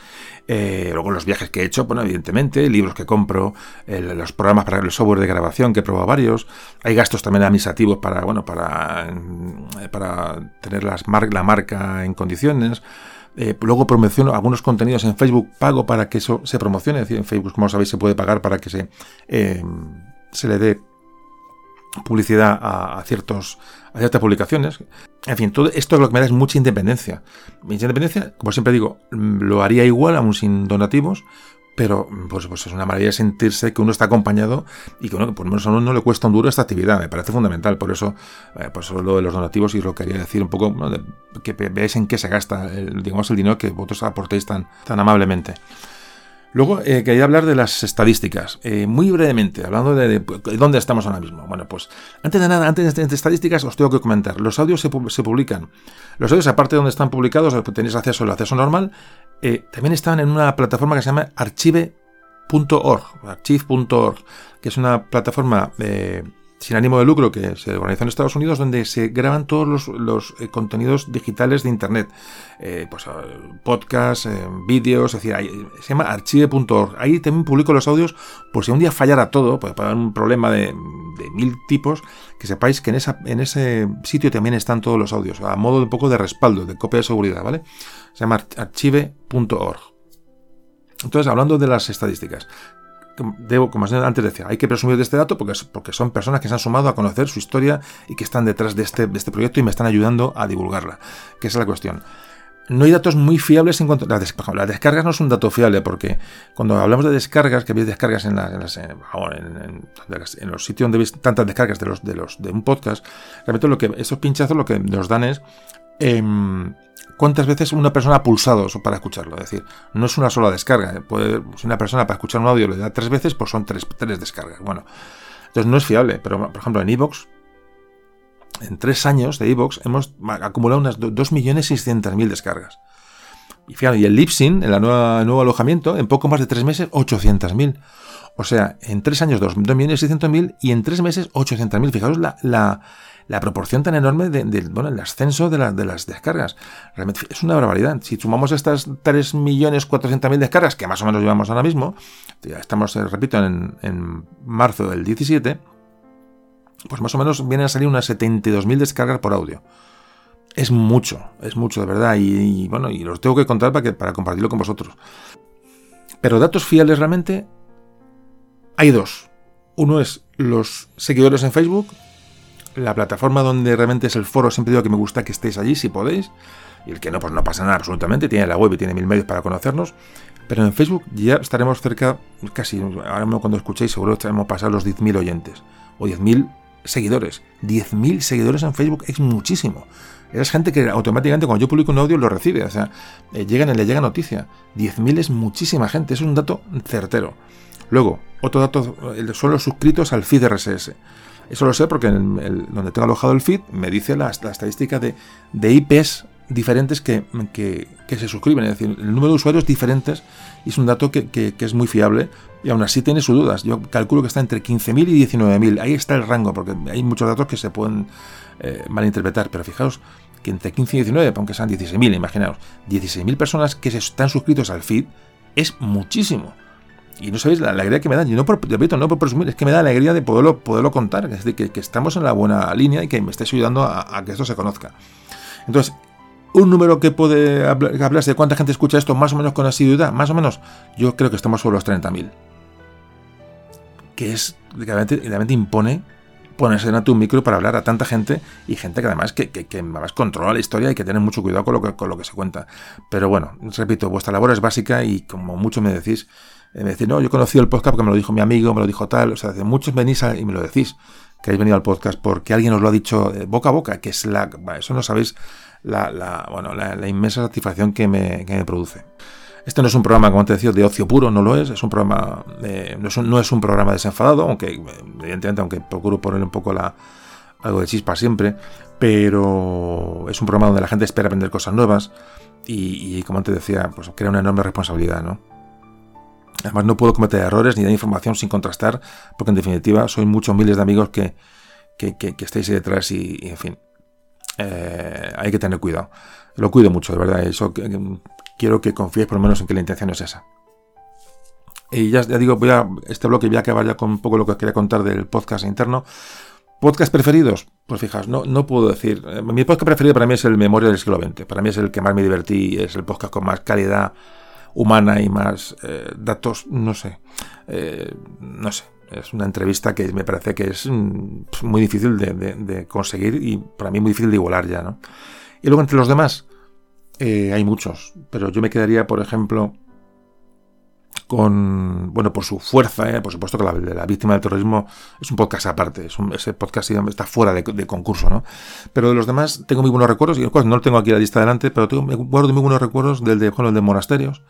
Eh, luego los viajes que he hecho, bueno, evidentemente, libros que compro, los programas para el software de grabación que he probado varios. Hay gastos también administrativos para, bueno, para, mm, para tener las la marca en condiciones. Eh, luego promociono algunos contenidos en Facebook, pago para que eso se promocione. Es decir, en Facebook, como sabéis, se puede pagar para que se, eh, se le dé publicidad a, ciertos, a ciertas publicaciones. En fin, todo esto lo que me da es mucha independencia. Mucha independencia, como siempre digo, lo haría igual, aún sin donativos, pero pues, pues, es una maravilla sentirse que uno está acompañado y que uno, por lo menos a uno no le cuesta un duro esta actividad, me parece fundamental, por eso eh, pues lo de los donativos y lo quería decir un poco, que veáis en qué se gasta el, digamos, el dinero que vosotros aportéis tan, tan amablemente. Luego eh, quería hablar de las estadísticas, eh, muy brevemente, hablando de, dónde estamos ahora mismo. Bueno, pues antes de nada, antes de, estadísticas, os tengo que comentar. Los audios se, publican. Los audios, aparte de donde están publicados, tenéis acceso al acceso normal, eh, también están en una plataforma que se llama archive.org, archive.org, que es una plataforma sin ánimo de lucro que se organiza en Estados Unidos, donde se graban todos los, eh, contenidos digitales de Internet. Eh, pues podcasts, eh, vídeos, es decir, se llama archive.org. Ahí también publico los audios por si un día fallara todo, puede haber un problema de, mil tipos, que sepáis que en, esa, en ese sitio también están todos los audios, a modo de un poco de respaldo, de copia de seguridad, ¿vale? Se llama archive.org. Entonces, hablando de las estadísticas, debo, como antes decía, hay que presumir de este dato porque, porque son personas que se han sumado a conocer su historia y que están detrás de este, de este proyecto y me están ayudando a divulgarla, que esa es la cuestión. No hay datos muy fiables en cuanto a las, descargas no es un dato fiable porque cuando hablamos de descargas, que veis descargas en, en, los sitios donde veis tantas descargas de los de los de un podcast, realmente lo que esos pinchazos lo que nos dan es em, cuántas veces una persona ha pulsado para escucharlo. Es decir, no es una sola descarga. ¿eh? Puede, si una persona para escuchar un audio le da tres veces, pues son tres, tres descargas. Bueno, entonces no es fiable. Pero, por ejemplo, en Evox, en tres años de Evox, hemos acumulado unas 2.600.000 descargas. Y fíjate, y el Lipsin, en el nuevo alojamiento, en poco más de tres meses, 800.000. O sea, en tres años 2.600.000 y en tres meses 800.000. Fijaos la, la, la proporción tan enorme del de, bueno, el ascenso de, las descargas. Realmente es una barbaridad. Si sumamos estas 3.400.000 descargas, que más o menos llevamos ahora mismo, ya estamos, eh, repito, en, en marzo del 17, pues más o menos vienen a salir unas 72.000 descargas por audio. Es mucho, es mucho de verdad. Y, bueno, y los tengo que contar para, para compartirlo con vosotros. Pero datos fiables realmente hay dos. Uno es los seguidores en Facebook la plataforma donde realmente es el foro, siempre digo que me gusta que estéis allí si podéis. Y el que no, pues no pasa nada absolutamente. Tiene la web y tiene mil medios para conocernos. Pero en Facebook ya estaremos cerca, casi, ahora mismo cuando escuchéis, seguro estaremos pasar los 10.000 oyentes. O 10.000 seguidores. 10.000 seguidores en Facebook es muchísimo. Es gente que automáticamente cuando yo publico un audio lo recibe. O sea, eh, llegan le llega noticia. 10.000 es muchísima gente. Es un dato certero. Luego, otro dato son los suscritos al feed RSS. Eso lo sé porque en el, donde tengo alojado el feed me dice la, estadística de, de, IPs diferentes que, que, se suscriben, es decir, el número de usuarios diferentes y es un dato que, que, es muy fiable y aún así tiene sus dudas. Yo calculo que está entre 15.000 y 19.000. Ahí está el rango, porque hay muchos datos que se pueden eh, malinterpretar, pero fijaos que entre 15 y 19, aunque sean 16.000, imaginaos, 16.000 personas que se están suscritos al feed es muchísimo. Y no sabéis la alegría que me da. Yo no por, repito, no por presumir, es que me da la alegría de poderlo, poderlo contar. Es decir, que, estamos en la buena línea y que me estéis ayudando a, que esto se conozca. Entonces, un número que puede hablarse de cuánta gente escucha esto más o menos con asiduidad, más o menos, yo creo que estamos sobre los 30.000. Que es, realmente, impone ponerse de un micro para hablar a tanta gente y gente que además que, que, además controla la historia y que tiene mucho cuidado con lo que, con lo que se cuenta. Pero bueno, repito, vuestra labor es básica y como mucho me decís, me decís, no, yo he el podcast porque me lo dijo mi amigo, me lo dijo tal, o sea, de muchos venís y me lo decís, que habéis venido al podcast porque alguien os lo ha dicho eh, boca a boca, que es la, eso no sabéis la, la bueno, la, inmensa satisfacción que me, que me produce. Este no es un programa, como te decía, de ocio puro, no lo es. Es un programa, no, es un, no, es un, programa desenfadado, aunque evidentemente, aunque procuro poner un poco la, algo de chispa siempre, pero es un programa donde la gente espera aprender cosas nuevas y, como te decía, pues crea una enorme responsabilidad, ¿no? Además, no puedo cometer errores ni dar información sin contrastar, porque en definitiva soy muchos miles de amigos que, que, estáis ahí detrás y, en fin, eh, hay que tener cuidado. Lo cuido mucho, de verdad. Eso quiero que confíes por lo menos en que la intención es esa. Y ya, digo, voy a, este bloque voy a acabar ya con un poco lo que os quería contar del podcast interno. ¿Podcast preferidos? Pues fijaos, no, no puedo decir. Eh, mi podcast preferido para mí es el Memoria del siglo XX. Para mí es el que más me divertí, es el podcast con más calidad humana y más eh, datos, no sé. Eh, no sé. Es una entrevista que me parece que es mm, muy difícil de, de, conseguir y para mí muy difícil de igualar ya, ¿no? Y luego entre los demás, eh, hay muchos, pero yo me quedaría, por ejemplo, con, bueno, por su fuerza, eh, por supuesto que la, la víctima del terrorismo es un podcast aparte, es un, ese podcast está fuera de, concurso, ¿no? Pero de los demás tengo muy buenos recuerdos, y no lo tengo aquí la lista delante, pero tengo, guardo muy buenos recuerdos del de, bueno, de monasterios,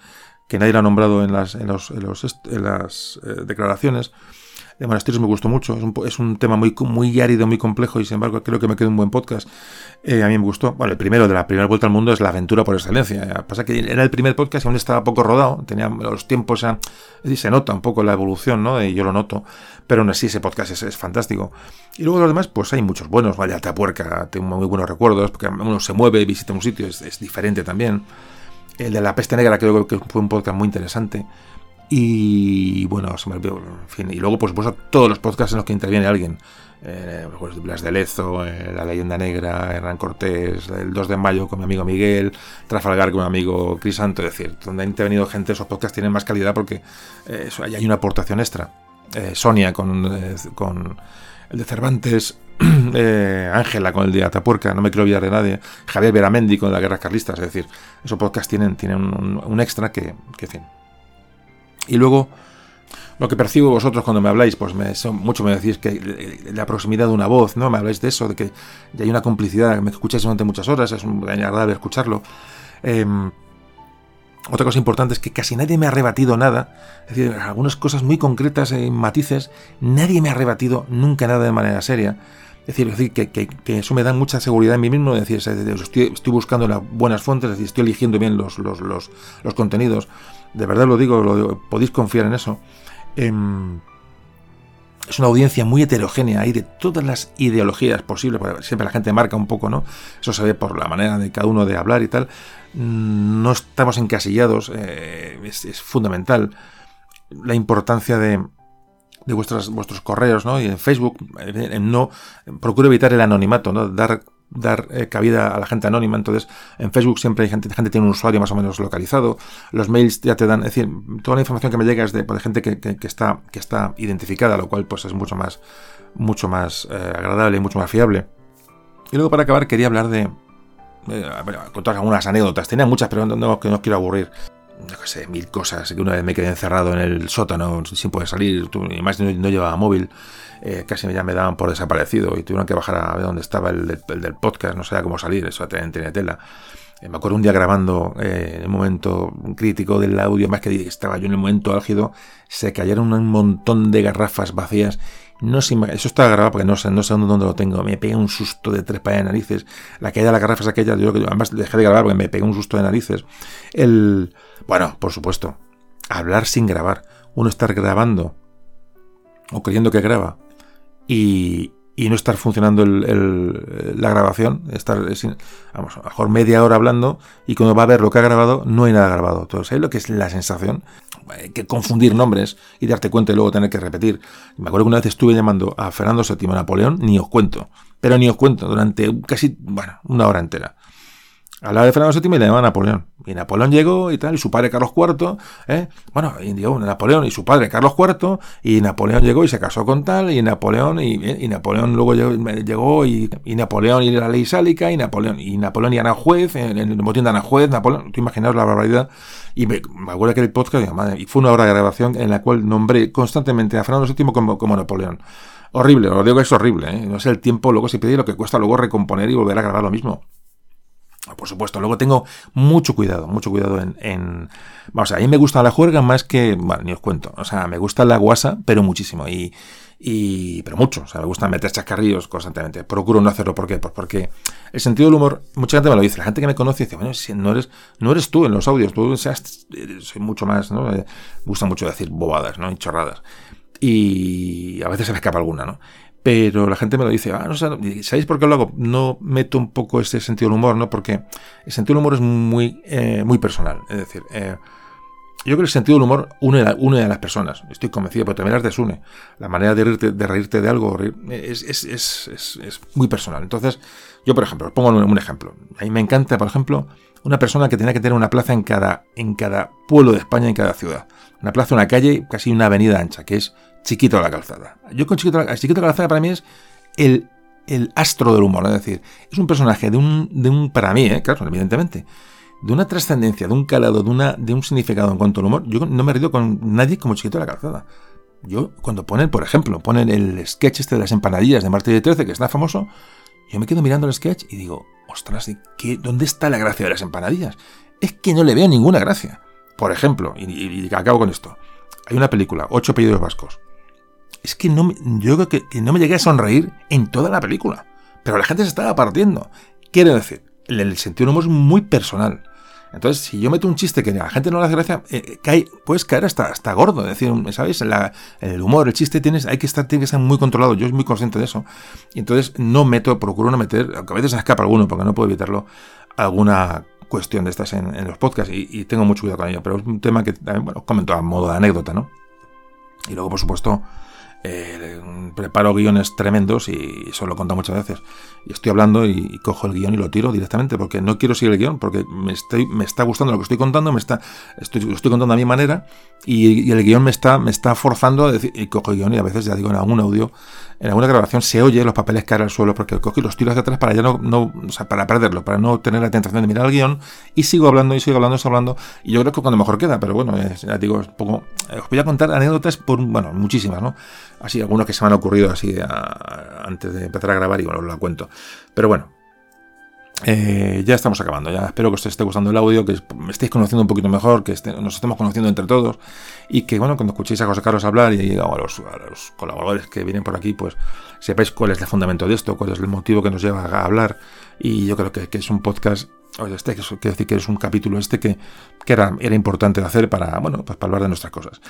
que nadie lo ha nombrado en las, en los, en las eh, declaraciones, de monasterios me gustó mucho. Es un, es un, tema muy, muy árido, muy complejo y sin embargo creo que me quedó un buen podcast. Eh, a mí me gustó. Bueno, el primero de la primera vuelta al mundo es la aventura por excelencia. Pasa que era el primer podcast y aún estaba poco rodado. Tenía los tiempos, o se nota un poco la evolución, ¿no? Y yo lo noto. Pero aún así ese podcast es, es fantástico. Y luego los demás, pues hay muchos buenos. Vaya puerca, tengo muy buenos recuerdos, porque uno se mueve, visita un sitio, es, es diferente también. El de la peste negra creo que fue un podcast muy interesante. Y bueno, en fin, y luego, por supuesto, todos los podcasts en los que interviene alguien. Eh, pues, Blas de Lezo, eh, La Leyenda Negra, Hernán Cortés, el 2 de mayo con mi amigo Miguel, Trafalgar con mi amigo Crisanto, es decir, donde ha intervenido gente, esos podcasts tienen más calidad porque eh, hay una aportación extra. Eh, Sonia con, con el de Cervantes, [clears throat] Ángela con el de Atapuerca, no me quiero olvidar de nadie, Javier Veramendi con la Guerra Carlistas, es decir, esos podcasts tienen, tienen un, extra que, que, fin, y luego, lo que percibo vosotros cuando me habláis, pues me, mucho me decís que la proximidad de una voz, ¿no? Me habláis de eso, de que hay una complicidad, me escucháis durante muchas horas, es muy agradable escucharlo. Em, otra cosa importante es que casi nadie me ha rebatido nada. Es decir, algunas cosas muy concretas en matices, nadie me ha rebatido nunca nada de manera seria. Es decir, que, eso me da mucha seguridad en mí mismo. Es decir, estoy, buscando las buenas fuentes, es decir, estoy eligiendo bien los, los, los, los contenidos de verdad lo digo, lo podéis confiar en eso. Em, es una audiencia muy heterogénea, hay de todas las ideologías posibles, siempre la gente marca un poco, ¿no? Eso se ve por la manera de cada uno de hablar y tal. No estamos encasillados, eh, es, fundamental la importancia de, de vuestros, correos, ¿no? Y en Facebook, no, procuro evitar el anonimato, ¿no? Dar dar eh, cabida a la gente anónima. Entonces, en Facebook siempre hay gente, gente tiene un usuario más o menos localizado. Los mails ya te dan, es decir, toda la información que me llega es de, gente que, que, está, que está identificada, lo cual pues es mucho más, mucho más eh, agradable y mucho más fiable. Y luego para acabar quería hablar de, eh, contar algunas anécdotas. Tenía muchas, pero no, no quiero aburrir. No sé, mil cosas. Que una vez me quedé encerrado en el sótano sin poder salir, y más no, llevaba móvil. Eh, casi ya me daban por desaparecido y tuvieron que bajar a ver dónde estaba el, del podcast, no sabía cómo salir, eso tenía tela. Eh, me acuerdo un día grabando eh, en el momento crítico del audio, más que estaba yo en el momento álgido, se cayeron un montón de garrafas vacías. No sé, eso estaba grabado porque no sé, no sé dónde lo tengo. Me pegué un susto de tres pares de narices. La caída de las garrafas aquella, yo además dejé de grabar porque me pegué un susto de narices. El, bueno, por supuesto, hablar sin grabar uno estar grabando o creyendo que graba y, y no estar funcionando el, la grabación, estar vamos, a lo mejor media hora hablando y cuando va a ver lo que ha grabado no hay nada grabado. Entonces, ¿sabes lo que es la sensación? Hay que confundir nombres y darte cuenta y luego tener que repetir. Me acuerdo que una vez estuve llamando a Fernando VII Napoleón, ni os cuento, pero ni os cuento, durante casi, bueno, una hora entera. Hablaba de Fernando VII y le llamaba Napoleón. Y Napoleón llegó y tal, y su padre Carlos IV, ¿eh? bueno, y llegó Napoleón y su padre Carlos IV, y Napoleón llegó y se casó con tal, y Napoleón, y, y Napoleón luego llegó, y, Napoleón y la ley sálica, y Napoleón, y Napoleón y Ana Juez, en el motín de Ana Juez, Napoleón, tú imaginaos la barbaridad, y me, me acuerdo que el podcast, y fue una hora de grabación en la cual nombré constantemente a Fernando VII como, como Napoleón. Horrible, os digo que es horrible, ¿eh? no sé el tiempo, luego se pide lo que cuesta luego recomponer y volver a grabar lo mismo. Por supuesto, luego tengo mucho cuidado, mucho cuidado en... en vamos, a mí me gusta la juerga más que... Bueno, ni os cuento. O sea, me gusta la guasa, pero muchísimo. Y, y pero mucho. O sea, me gusta meter chascarrillos constantemente. Procuro no hacerlo. ¿Por qué? Pues porque el sentido del humor, mucha gente me lo dice. La gente que me conoce dice, bueno, si no eres, no eres tú en los audios, tú seas, soy mucho más, ¿no? Me gusta mucho decir bobadas, ¿no? Y chorradas. Y a veces se me escapa alguna, ¿no? pero la gente me lo dice, ah, no, ¿sabéis por qué lo hago? No meto un poco ese sentido del humor, ¿no? Porque el sentido del humor es muy, eh, muy personal. Es decir, eh, yo creo que el sentido del humor une une a las personas. Estoy convencido, pero también las desune. La manera de reírte de, reírte de algo es, muy personal. Entonces, yo, por ejemplo, pongo un, ejemplo. A mí me encanta, por ejemplo, una persona que tenía que tener una plaza en cada, en cada pueblo de España, en cada ciudad. Una plaza, una calle, casi una avenida ancha, que es Chiquito la Calzada. Yo con Chiquito, Chiquito la Calzada para mí es el, el astro del humor, es decir, es un personaje de un, de un para mí, ¿eh? claro, evidentemente, de una trascendencia, de un calado, de, una, de un significado en cuanto al humor. Yo no me reído con nadie como Chiquito la Calzada. Yo, cuando ponen, por ejemplo, ponen el sketch este de las empanadillas de Martes de 13, que está famoso, yo me quedo mirando el sketch y digo, ostras, ¿qué, ¿dónde está la gracia de las empanadillas? Es que no le veo ninguna gracia. Por ejemplo, y, y acabo con esto, hay una película, Ocho apellidos vascos es que no, yo creo que, no me llegué a sonreír en toda la película. Pero la gente se estaba partiendo. Quiero decir, el, sentido del humor es muy personal. Entonces, si yo meto un chiste que a la gente no le hace gracia, eh, cae, puedes caer hasta, hasta gordo. Es decir, ¿sabes? el humor, el chiste, tienes, hay que estar, tiene que estar muy controlado. Yo soy muy consciente de eso. Y entonces no meto, procuro no meter, aunque a veces se escapa alguno, porque no puedo evitarlo, alguna cuestión de estas en, los podcasts. Y, tengo mucho cuidado con ello. Pero es un tema que también, bueno, comento a modo de anécdota, ¿no? Y luego, por supuesto, eh, preparo guiones tremendos y eso lo he contado muchas veces. Y estoy hablando y, cojo el guion y lo tiro directamente porque no quiero seguir el guion, porque me, estoy, me está gustando lo que estoy contando, me está, estoy, lo estoy contando a mi manera y, el guion me está, me está forzando a decir, y cojo el guion y a veces ya digo en algún audio, en alguna grabación se oye los papeles caer al suelo porque cojo y los tiro hacia atrás para ya no, no o sea, para perderlo, para no tener la tentación de mirar el guion y sigo hablando y sigo hablando y sigo hablando y yo creo que cuando mejor queda, pero bueno, ya digo, poco, eh, os voy a contar anécdotas por, bueno, muchísimas, ¿no? Así, algunos que se me han ocurrido así antes de empezar a grabar y bueno, os la cuento. Pero bueno, eh, ya estamos acabando. Ya espero que os esté gustando el audio, que me estéis conociendo un poquito mejor, que nos estemos conociendo entre todos y que, bueno, cuando escuchéis a José Carlos hablar y a los, colaboradores que vienen por aquí, pues sepáis cuál es el fundamento de esto, cuál es el motivo que nos lleva a hablar. Y yo creo que, es un podcast, oye, este, quiero decir que es un capítulo este que, era, era importante hacer para, bueno, pues para hablar de nuestras cosas.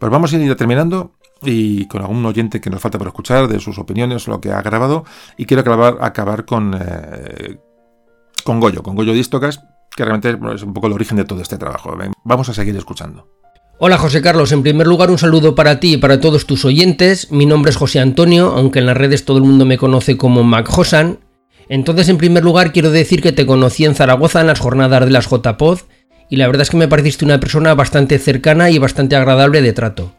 Pues vamos a ir terminando y con algún oyente que nos falta por escuchar de sus opiniones, lo que ha grabado. Y quiero acabar, con, eh, con Goyo, con Goyo Distocas, que realmente es un poco el origen de todo este trabajo. Vamos a seguir escuchando. Hola José Carlos, en primer lugar un saludo para ti y para todos tus oyentes. Mi nombre es José Antonio, aunque en las redes todo el mundo me conoce como Mac. Entonces, en primer lugar, quiero decir que te conocí en Zaragoza en las jornadas de las JPod y la verdad es que me pareciste una persona bastante cercana y bastante agradable de trato.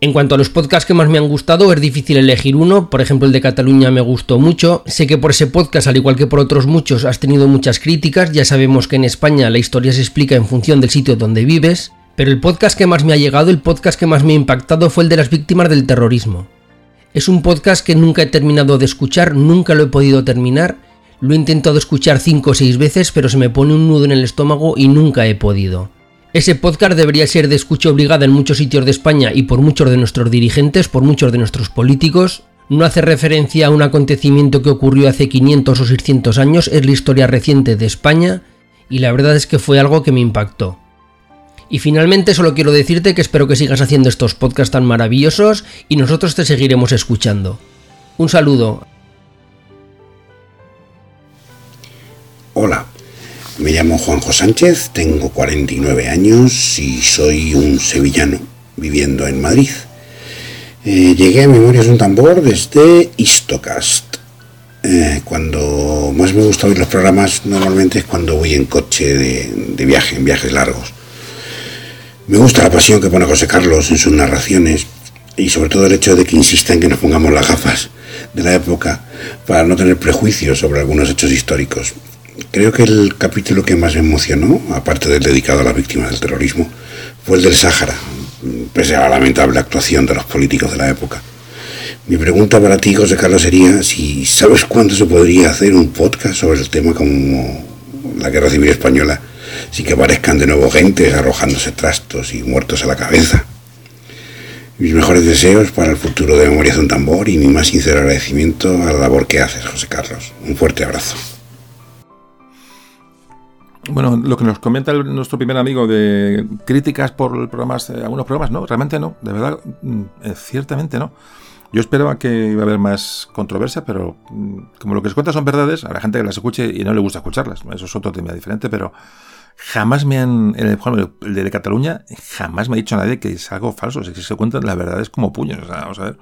En cuanto a los podcasts que más me han gustado, es difícil elegir uno, por ejemplo el de Cataluña me gustó mucho, sé que por ese podcast, al igual que por otros muchos, has tenido muchas críticas, ya sabemos que en España la historia se explica en función del sitio donde vives, pero el podcast que más me ha llegado, el podcast que más me ha impactado fue el de las víctimas del terrorismo. Es un podcast que nunca he terminado de escuchar, nunca lo he podido terminar, lo he intentado escuchar 5 o 6 veces, pero se me pone un nudo en el estómago y nunca he podido. Ese podcast debería ser de escucha obligada en muchos sitios de España y por muchos de nuestros dirigentes, por muchos de nuestros políticos. No hace referencia a un acontecimiento que ocurrió hace 500 o 600 años, es la historia reciente de España y la verdad es que fue algo que me impactó. Y finalmente solo quiero decirte que espero que sigas haciendo estos podcasts tan maravillosos y nosotros te seguiremos escuchando. Un saludo. Hola, me llamo Juanjo Sánchez, tengo 49 años y soy un sevillano viviendo en Madrid. Eh, llegué a Memorias de un Tambor desde Istocast. Eh, cuando más me gusta oír los programas normalmente es cuando voy en coche de, de viaje, en viajes largos. Me gusta la pasión que pone José Carlos en sus narraciones y sobre todo el hecho de que insista en que nos pongamos las gafas de la época para no tener prejuicios sobre algunos hechos históricos. Creo que el capítulo que más me emocionó, aparte del dedicado a las víctimas del terrorismo, fue el del Sáhara, pese a la lamentable actuación de los políticos de la época. Mi pregunta para ti, José Carlos, sería si sabes cuándo se podría hacer un podcast sobre el tema como la Guerra Civil Española, sin que aparezcan de nuevo gente arrojándose trastos y muertos a la cabeza. Mis mejores deseos para el futuro de Memorias de un Tambor y mi más sincero agradecimiento a la labor que haces, José Carlos. Un fuerte abrazo. Bueno, lo que nos comenta el- nuestro primer amigo de críticas por programas, eh, algunos programas, no, realmente no, de verdad, mm, eh, ciertamente no. Yo esperaba que iba a haber más controversia, pero mm, como lo que se cuenta son verdades, habrá gente que las escuche y no le gusta escucharlas. Eso es otro tema diferente, pero jamás me han, en el, el de Cataluña, jamás me ha dicho nadie que es algo falso. Si se cuentan las verdades como puños. O sea, vamos a ver.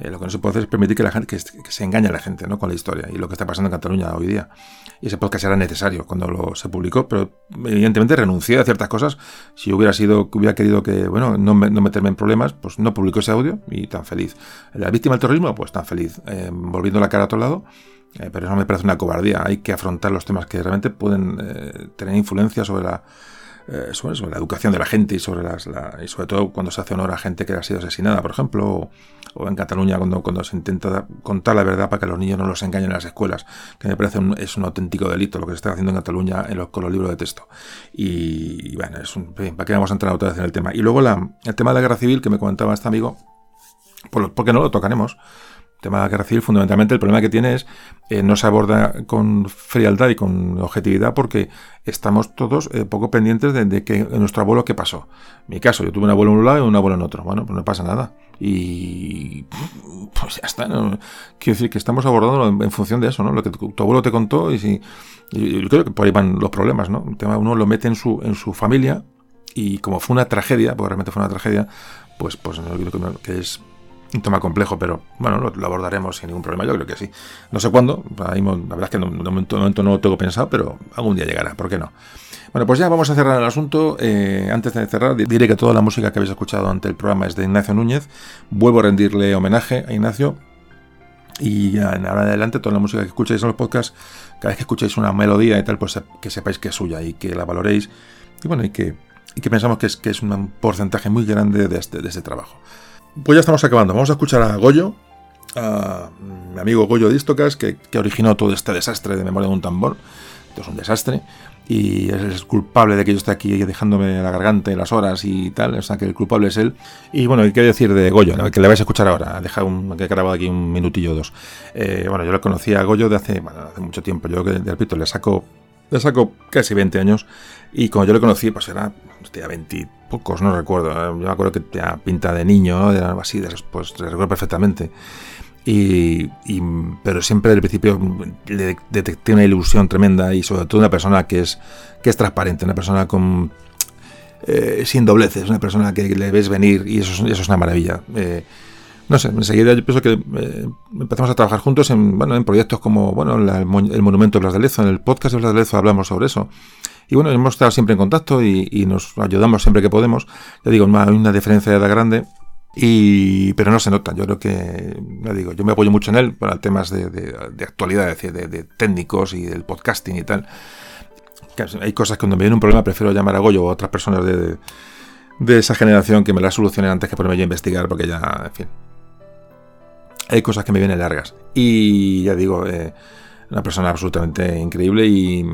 Eh, lo que no se puede hacer es permitir que la gente que, se engañe a la gente ¿no? con la historia y lo que está pasando en Cataluña hoy día. Y ese podcast era necesario cuando lo, se publicó, pero evidentemente renuncié a ciertas cosas. Si hubiera sido, hubiera querido que, bueno, no, me- no meterme en problemas, pues no publicó ese audio y tan feliz. La víctima del terrorismo, pues tan feliz. Eh, volviendo la cara a otro lado, eh, pero eso me parece una cobardía. Hay que afrontar los temas que realmente pueden tener influencia sobre la, eh, sobre, la educación de la gente y sobre las, la- y sobre todo cuando se hace honor a gente que ha sido asesinada, por ejemplo, o, en Cataluña cuando, cuando se intenta contar la verdad para que los niños no los engañen en las escuelas, que me parece un, es un auténtico delito lo que se está haciendo en Cataluña en los, con los libros de texto. Y, bueno, es un, ¿para qué vamos a entrar otra vez en el tema? Y luego la, el tema de la guerra civil que me comentaba este amigo, por porque no lo tocaremos. Tema de la fundamentalmente, el problema que tiene es eh, no se aborda con frialdad y con objetividad porque estamos todos eh, poco pendientes de, de que en nuestro abuelo qué pasó. Mi caso, yo tuve un abuelo en un lado y un abuelo en otro. Bueno, pues no pasa nada. Y pues ya está. Quiero decir que estamos abordando en, función de eso, ¿no? Lo que tu, abuelo te contó y creo que por ahí van los problemas, ¿no? El tema uno lo mete en su, en su familia y como fue una tragedia, porque realmente fue una tragedia, pues, pues no, creo que es un tema complejo, pero bueno, lo, abordaremos sin ningún problema, yo creo que sí. No sé cuándo, la verdad es que de momento, no lo tengo pensado, pero algún día llegará, ¿por qué no? Bueno, pues ya vamos a cerrar el asunto. Eh, antes de cerrar, di- diré que toda la música que habéis escuchado ante el programa es de Ignacio Núñez. Vuelvo a rendirle homenaje a Ignacio. Y ya en ahora en adelante, toda la música que escucháis en los podcasts, cada vez que escuchéis una melodía y tal, pues que sepáis que es suya y que la valoréis. Y bueno, y que, pensamos que es, un porcentaje muy grande de este, de este trabajo. Pues ya estamos acabando. Vamos a escuchar a Goyo, a mi amigo Goyo de Istocas, que, que originó todo este desastre de memoria de un tambor. Esto es un desastre. Y es culpable de que yo esté aquí dejándome la garganta y las horas y tal. O sea, que el culpable es él. Y bueno, ¿y qué decir de Goyo? Que le vais a escuchar ahora. Deja un, que he grabado aquí un minutillo o dos. Eh, bueno, yo lo conocí a Goyo de hace, bueno, hace mucho tiempo. Yo, repito, le saco, le saco casi 20 años. Y cuando yo lo conocí, pues era, hostia, 20 pocos, no recuerdo. ¿eh? Yo me acuerdo que tenía pinta de niño, ¿no? de algo así, pues recuerdo perfectamente. Y, y- pero siempre el principio le detecté una ilusión tremenda y sobre todo una persona que es, que es transparente, una persona con eh, sin dobleces, una persona que le ves venir y eso, es- eso es una maravilla. Eh, no sé, enseguida yo pienso que eh, empezamos a trabajar juntos en, bueno, en proyectos como bueno, la- el Monumento de Blas de Lezo, en el podcast de Blas de Lezo hablamos sobre eso. Y bueno, hemos estado siempre en contacto y, nos ayudamos siempre que podemos. Ya digo, hay una diferencia de edad grande, y, pero no se nota. Yo creo que, ya digo, yo me apoyo mucho en él para temas de, actualidad, es decir, de, de técnicos y del podcasting y tal. Hay cosas que cuando me viene un problema prefiero llamar a Goyo o a otras personas de, esa generación que me las solucionen antes que ponerme yo a investigar, porque ya, en fin. Hay cosas que me vienen largas. Y ya digo, eh, una persona absolutamente increíble y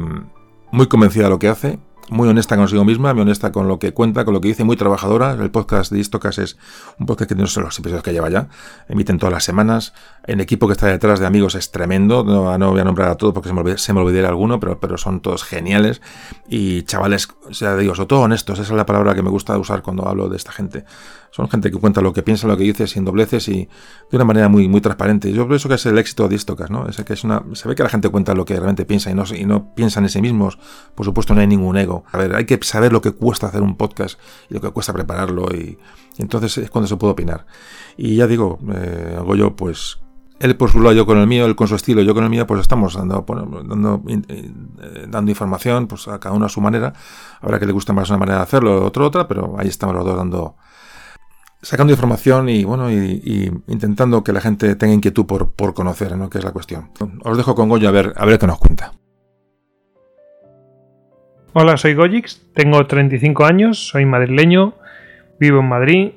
muy convencida de lo que hace, muy honesta consigo misma, muy honesta con lo que cuenta, con lo que dice, muy trabajadora. El podcast de Istocas es un podcast que no son los episodios que lleva ya, emiten todas las semanas. El equipo que está detrás de amigos es tremendo, no, no voy a nombrar a todos porque se me, se me olvidaría alguno, pero, pero son todos geniales. Y chavales, o sea, digo, sobre todo honestos, esa es la palabra que me gusta usar cuando hablo de esta gente. Son gente que cuenta lo que piensa, lo que dice, sin dobleces y de una manera muy, muy transparente. Yo creo que es el éxito de Istocas, ¿no? Es que es una, se ve que la gente cuenta lo que realmente piensa y no, y no piensa en sí mismos. Por supuesto, no hay ningún ego. A ver, hay que saber lo que cuesta hacer un podcast y lo que cuesta prepararlo y, entonces es cuando se puede opinar. Y ya digo, eh, Goyo, pues él por su lado, yo con el mío, él con su estilo, yo con el mío, pues estamos dando, dando, eh, dando información, pues a cada uno a su manera. Habrá que le guste más una manera de hacerlo, otro otra, pero ahí estamos los dos dando sacando información y bueno y, intentando que la gente tenga inquietud por, conocer, ¿no? que es la cuestión. Os dejo con Goyo a ver, a ver qué nos cuenta. Hola, soy Goyix, tengo 35 años, soy madrileño, vivo en Madrid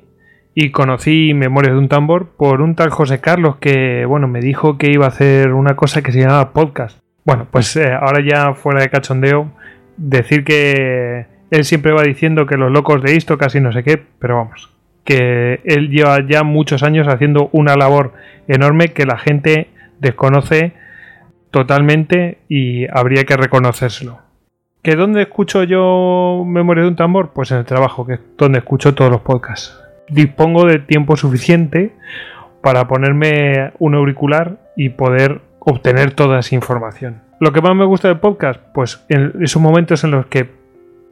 y conocí Memorias de un tambor por un tal José Carlos que, bueno, me dijo que iba a hacer una cosa que se llamaba podcast. Bueno, pues eh, ahora ya fuera de cachondeo, decir que él siempre va diciendo que los locos de esto casi no sé qué, pero vamos, que él lleva ya muchos años haciendo una labor enorme que la gente desconoce totalmente y habría que reconocérselo. ¿Que dónde escucho yo Memoria de un tambor? Pues en el trabajo, que es donde escucho todos los podcasts. Dispongo de tiempo suficiente para ponerme un auricular y poder obtener toda esa información. Lo que más me gusta del podcast, pues en esos momentos en los que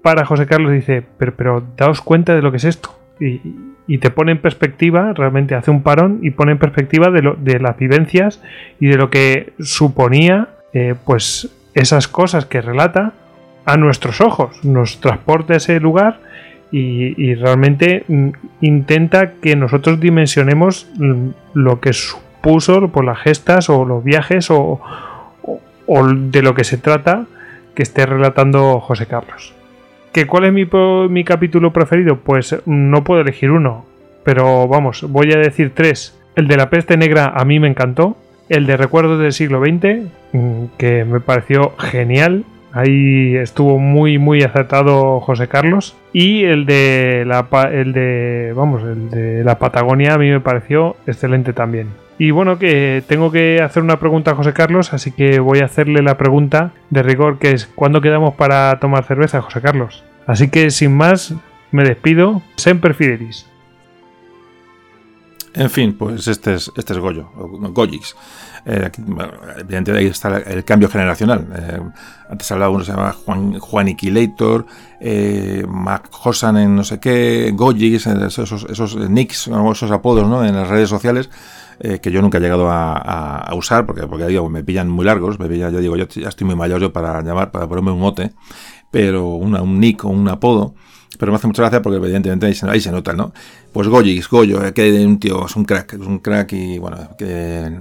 para José Carlos dice, pero, pero daos cuenta de lo que es esto. Y, y te pone en perspectiva, realmente hace un parón y pone en perspectiva de, lo, de las vivencias y de lo que suponía eh, pues esas cosas que relata a nuestros ojos, nos transporta a ese lugar y, realmente mm, intenta que nosotros dimensionemos mm, lo que supuso por las gestas o los viajes o, o de lo que se trata que esté relatando José Carlos. ¿Cuál es mi, capítulo preferido? Pues no puedo elegir uno, pero vamos, voy a decir tres. El de la peste negra a mí me encantó. El de recuerdos del siglo XX, mm, que me pareció genial. Ahí estuvo muy muy acertado José Carlos. Y el de la el de vamos, el de la Patagonia a mí me pareció excelente también. Y bueno, que tengo que hacer una pregunta a José Carlos, así que voy a hacerle la pregunta de rigor que es ¿cuándo quedamos para tomar cerveza, José Carlos? Así que sin más, me despido. Semper Fidelis. En fin, pues este es, este es Goyo, Goyix. Eh, evidentemente ahí está el cambio generacional. Eh, antes hablaba uno se llamaba Juan, Juaniquilator, eh, Mac Hosan en no sé qué, Goyix, esos, esos nicks, esos apodos ¿no? en las redes sociales eh, que yo nunca he llegado a, usar, porque, porque digo, me pillan muy largos, me pillan, yo digo, yo ya estoy muy mayor yo para llamar, para ponerme un mote, pero un nick o un apodo, pero me hace mucha gracia porque evidentemente ahí se, nota, ¿no? Pues Goyix, Goyo, eh, que un tío, es un crack, es un crack y bueno, que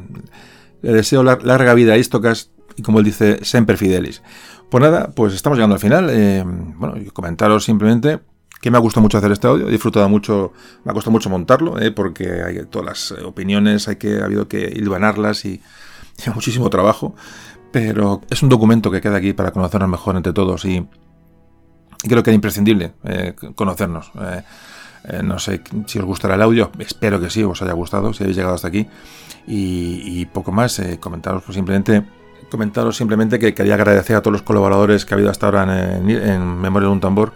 le deseo larga vida a Istocas y como él dice, sempre fidelis. Pues nada, pues estamos llegando al final. Eh, bueno, comentaros simplemente que me ha gustado mucho hacer este audio, he disfrutado mucho, me ha costado mucho montarlo, ¿eh? porque hay todas las opiniones, hay que, ha habido que hilvanarlas y, [laughs] y muchísimo trabajo, pero es un documento que queda aquí para conocernos mejor entre todos y, creo que es imprescindible eh, conocernos. Eh, no sé si os gustará el audio, espero que sí, os haya gustado, si habéis llegado hasta aquí. Y, poco más, comentaros pues simplemente comentaros simplemente que quería agradecer a todos los colaboradores que ha habido hasta ahora en, Memoria de un Tambor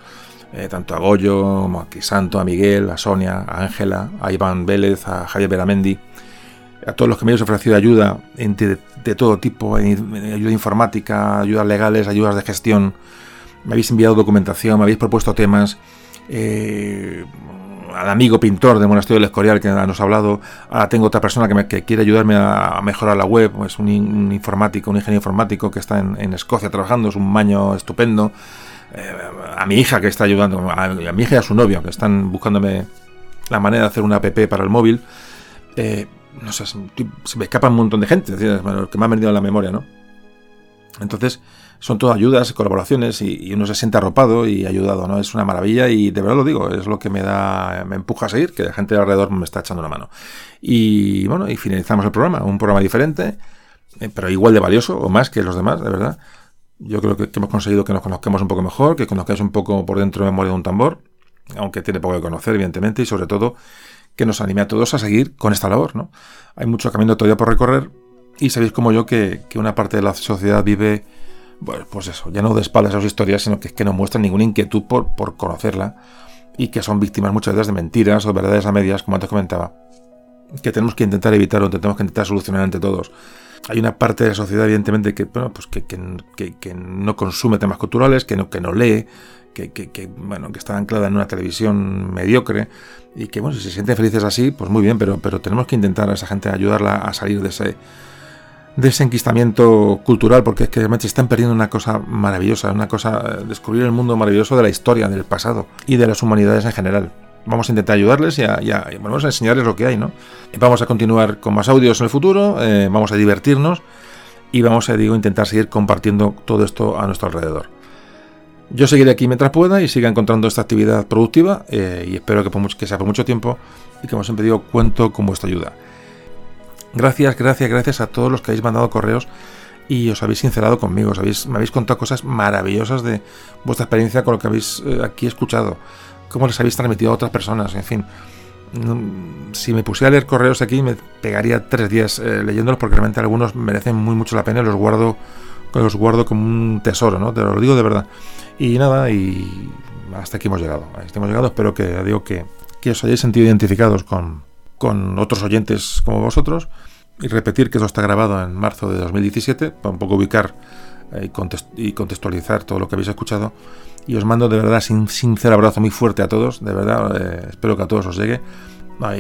eh, tanto a Goyo, a Santo, a Miguel, a Sonia, a Ángela, a Iván Vélez, a Javier Beramendi, a todos los que me habéis ofrecido ayuda de, todo tipo, ayuda informática, ayudas legales, ayudas de gestión, me habéis enviado documentación, me habéis propuesto temas, eh, al amigo pintor de Monasterio del Escorial que nos ha hablado, ahora tengo otra persona que, me, quiere ayudarme a, mejorar la web, es un, informático, un ingeniero informático que está en, Escocia trabajando, es un maño estupendo. A mi hija que está ayudando, a, mi hija y a su novio que están buscándome la manera de hacer una app para el móvil. Eh, no sé, se me escapa un montón de gente, que me ha venido a la memoria, ¿no? Entonces, son todas ayudas, colaboraciones y, uno se siente arropado y ayudado, ¿no? Es una maravilla y de verdad lo digo, es lo que me da, me empuja a seguir, que la gente alrededor me está echando una mano. Y bueno, y finalizamos el programa, un programa diferente, eh, pero igual de valioso o más que los demás, de verdad Yo creo que, hemos conseguido que nos conozcamos un poco mejor, que conozcáis un poco por dentro de memoria de un tambor, aunque tiene poco que conocer, evidentemente, y sobre todo que nos anime a todos a seguir con esta labor. ¿no? Hay mucho camino todavía por recorrer y sabéis como yo que, una parte de la sociedad vive, bueno, pues eso, ya no de espaldas a sus historias, sino que, que no muestran ninguna inquietud por, por conocerla y que son víctimas muchas veces de mentiras o verdades a medias, como antes comentaba, que tenemos que intentar evitar o tenemos que intentar solucionar entre todos. Hay una parte de la sociedad, evidentemente, que, bueno, pues que, que, no consume temas culturales, que no, que no lee, que, bueno, que está anclada en una televisión mediocre y que, bueno, si se sienten felices así, pues muy bien, pero, pero tenemos que intentar a esa gente ayudarla a salir de ese, de ese enquistamiento cultural, porque es que realmente están perdiendo una cosa maravillosa, una cosa, eh, descubrir el mundo maravilloso de la historia, del pasado y de las humanidades en general. Vamos a intentar ayudarles y, vamos a enseñarles lo que hay, ¿no? Vamos a continuar con más audios en el futuro, eh, vamos a divertirnos y vamos a digo, intentar seguir compartiendo todo esto a nuestro alrededor. Yo seguiré aquí mientras pueda y siga encontrando esta actividad productiva eh, y espero que, que sea por mucho tiempo y como siempre digo, cuento con vuestra ayuda. Gracias, gracias, gracias a todos los que habéis mandado correos y os habéis sincerado conmigo, os habéis, me habéis contado cosas maravillosas de vuestra experiencia con lo que habéis eh, aquí escuchado, cómo les habéis transmitido a otras personas, en fin. si me pusiera a leer correos aquí me pegaría tres días eh, leyéndolos porque realmente algunos merecen muy mucho la pena y los guardo, los guardo como un tesoro, ¿no? Te lo digo de verdad. Y nada, y hasta aquí hemos llegado. Hasta hemos llegado, espero que digo que, os hayáis sentido identificados con, con otros oyentes como vosotros. Y repetir que esto está grabado en marzo de 2017, para un poco ubicar eh, y contextualizar todo lo que habéis escuchado. Y os mando de verdad un sincero abrazo muy fuerte a todos, de verdad, eh, espero que a todos os llegue.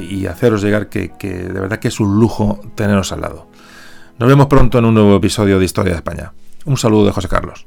Y haceros llegar que, que de verdad que es un lujo teneros al lado. Nos vemos pronto en un nuevo episodio de Historia de España. Un saludo de José Carlos.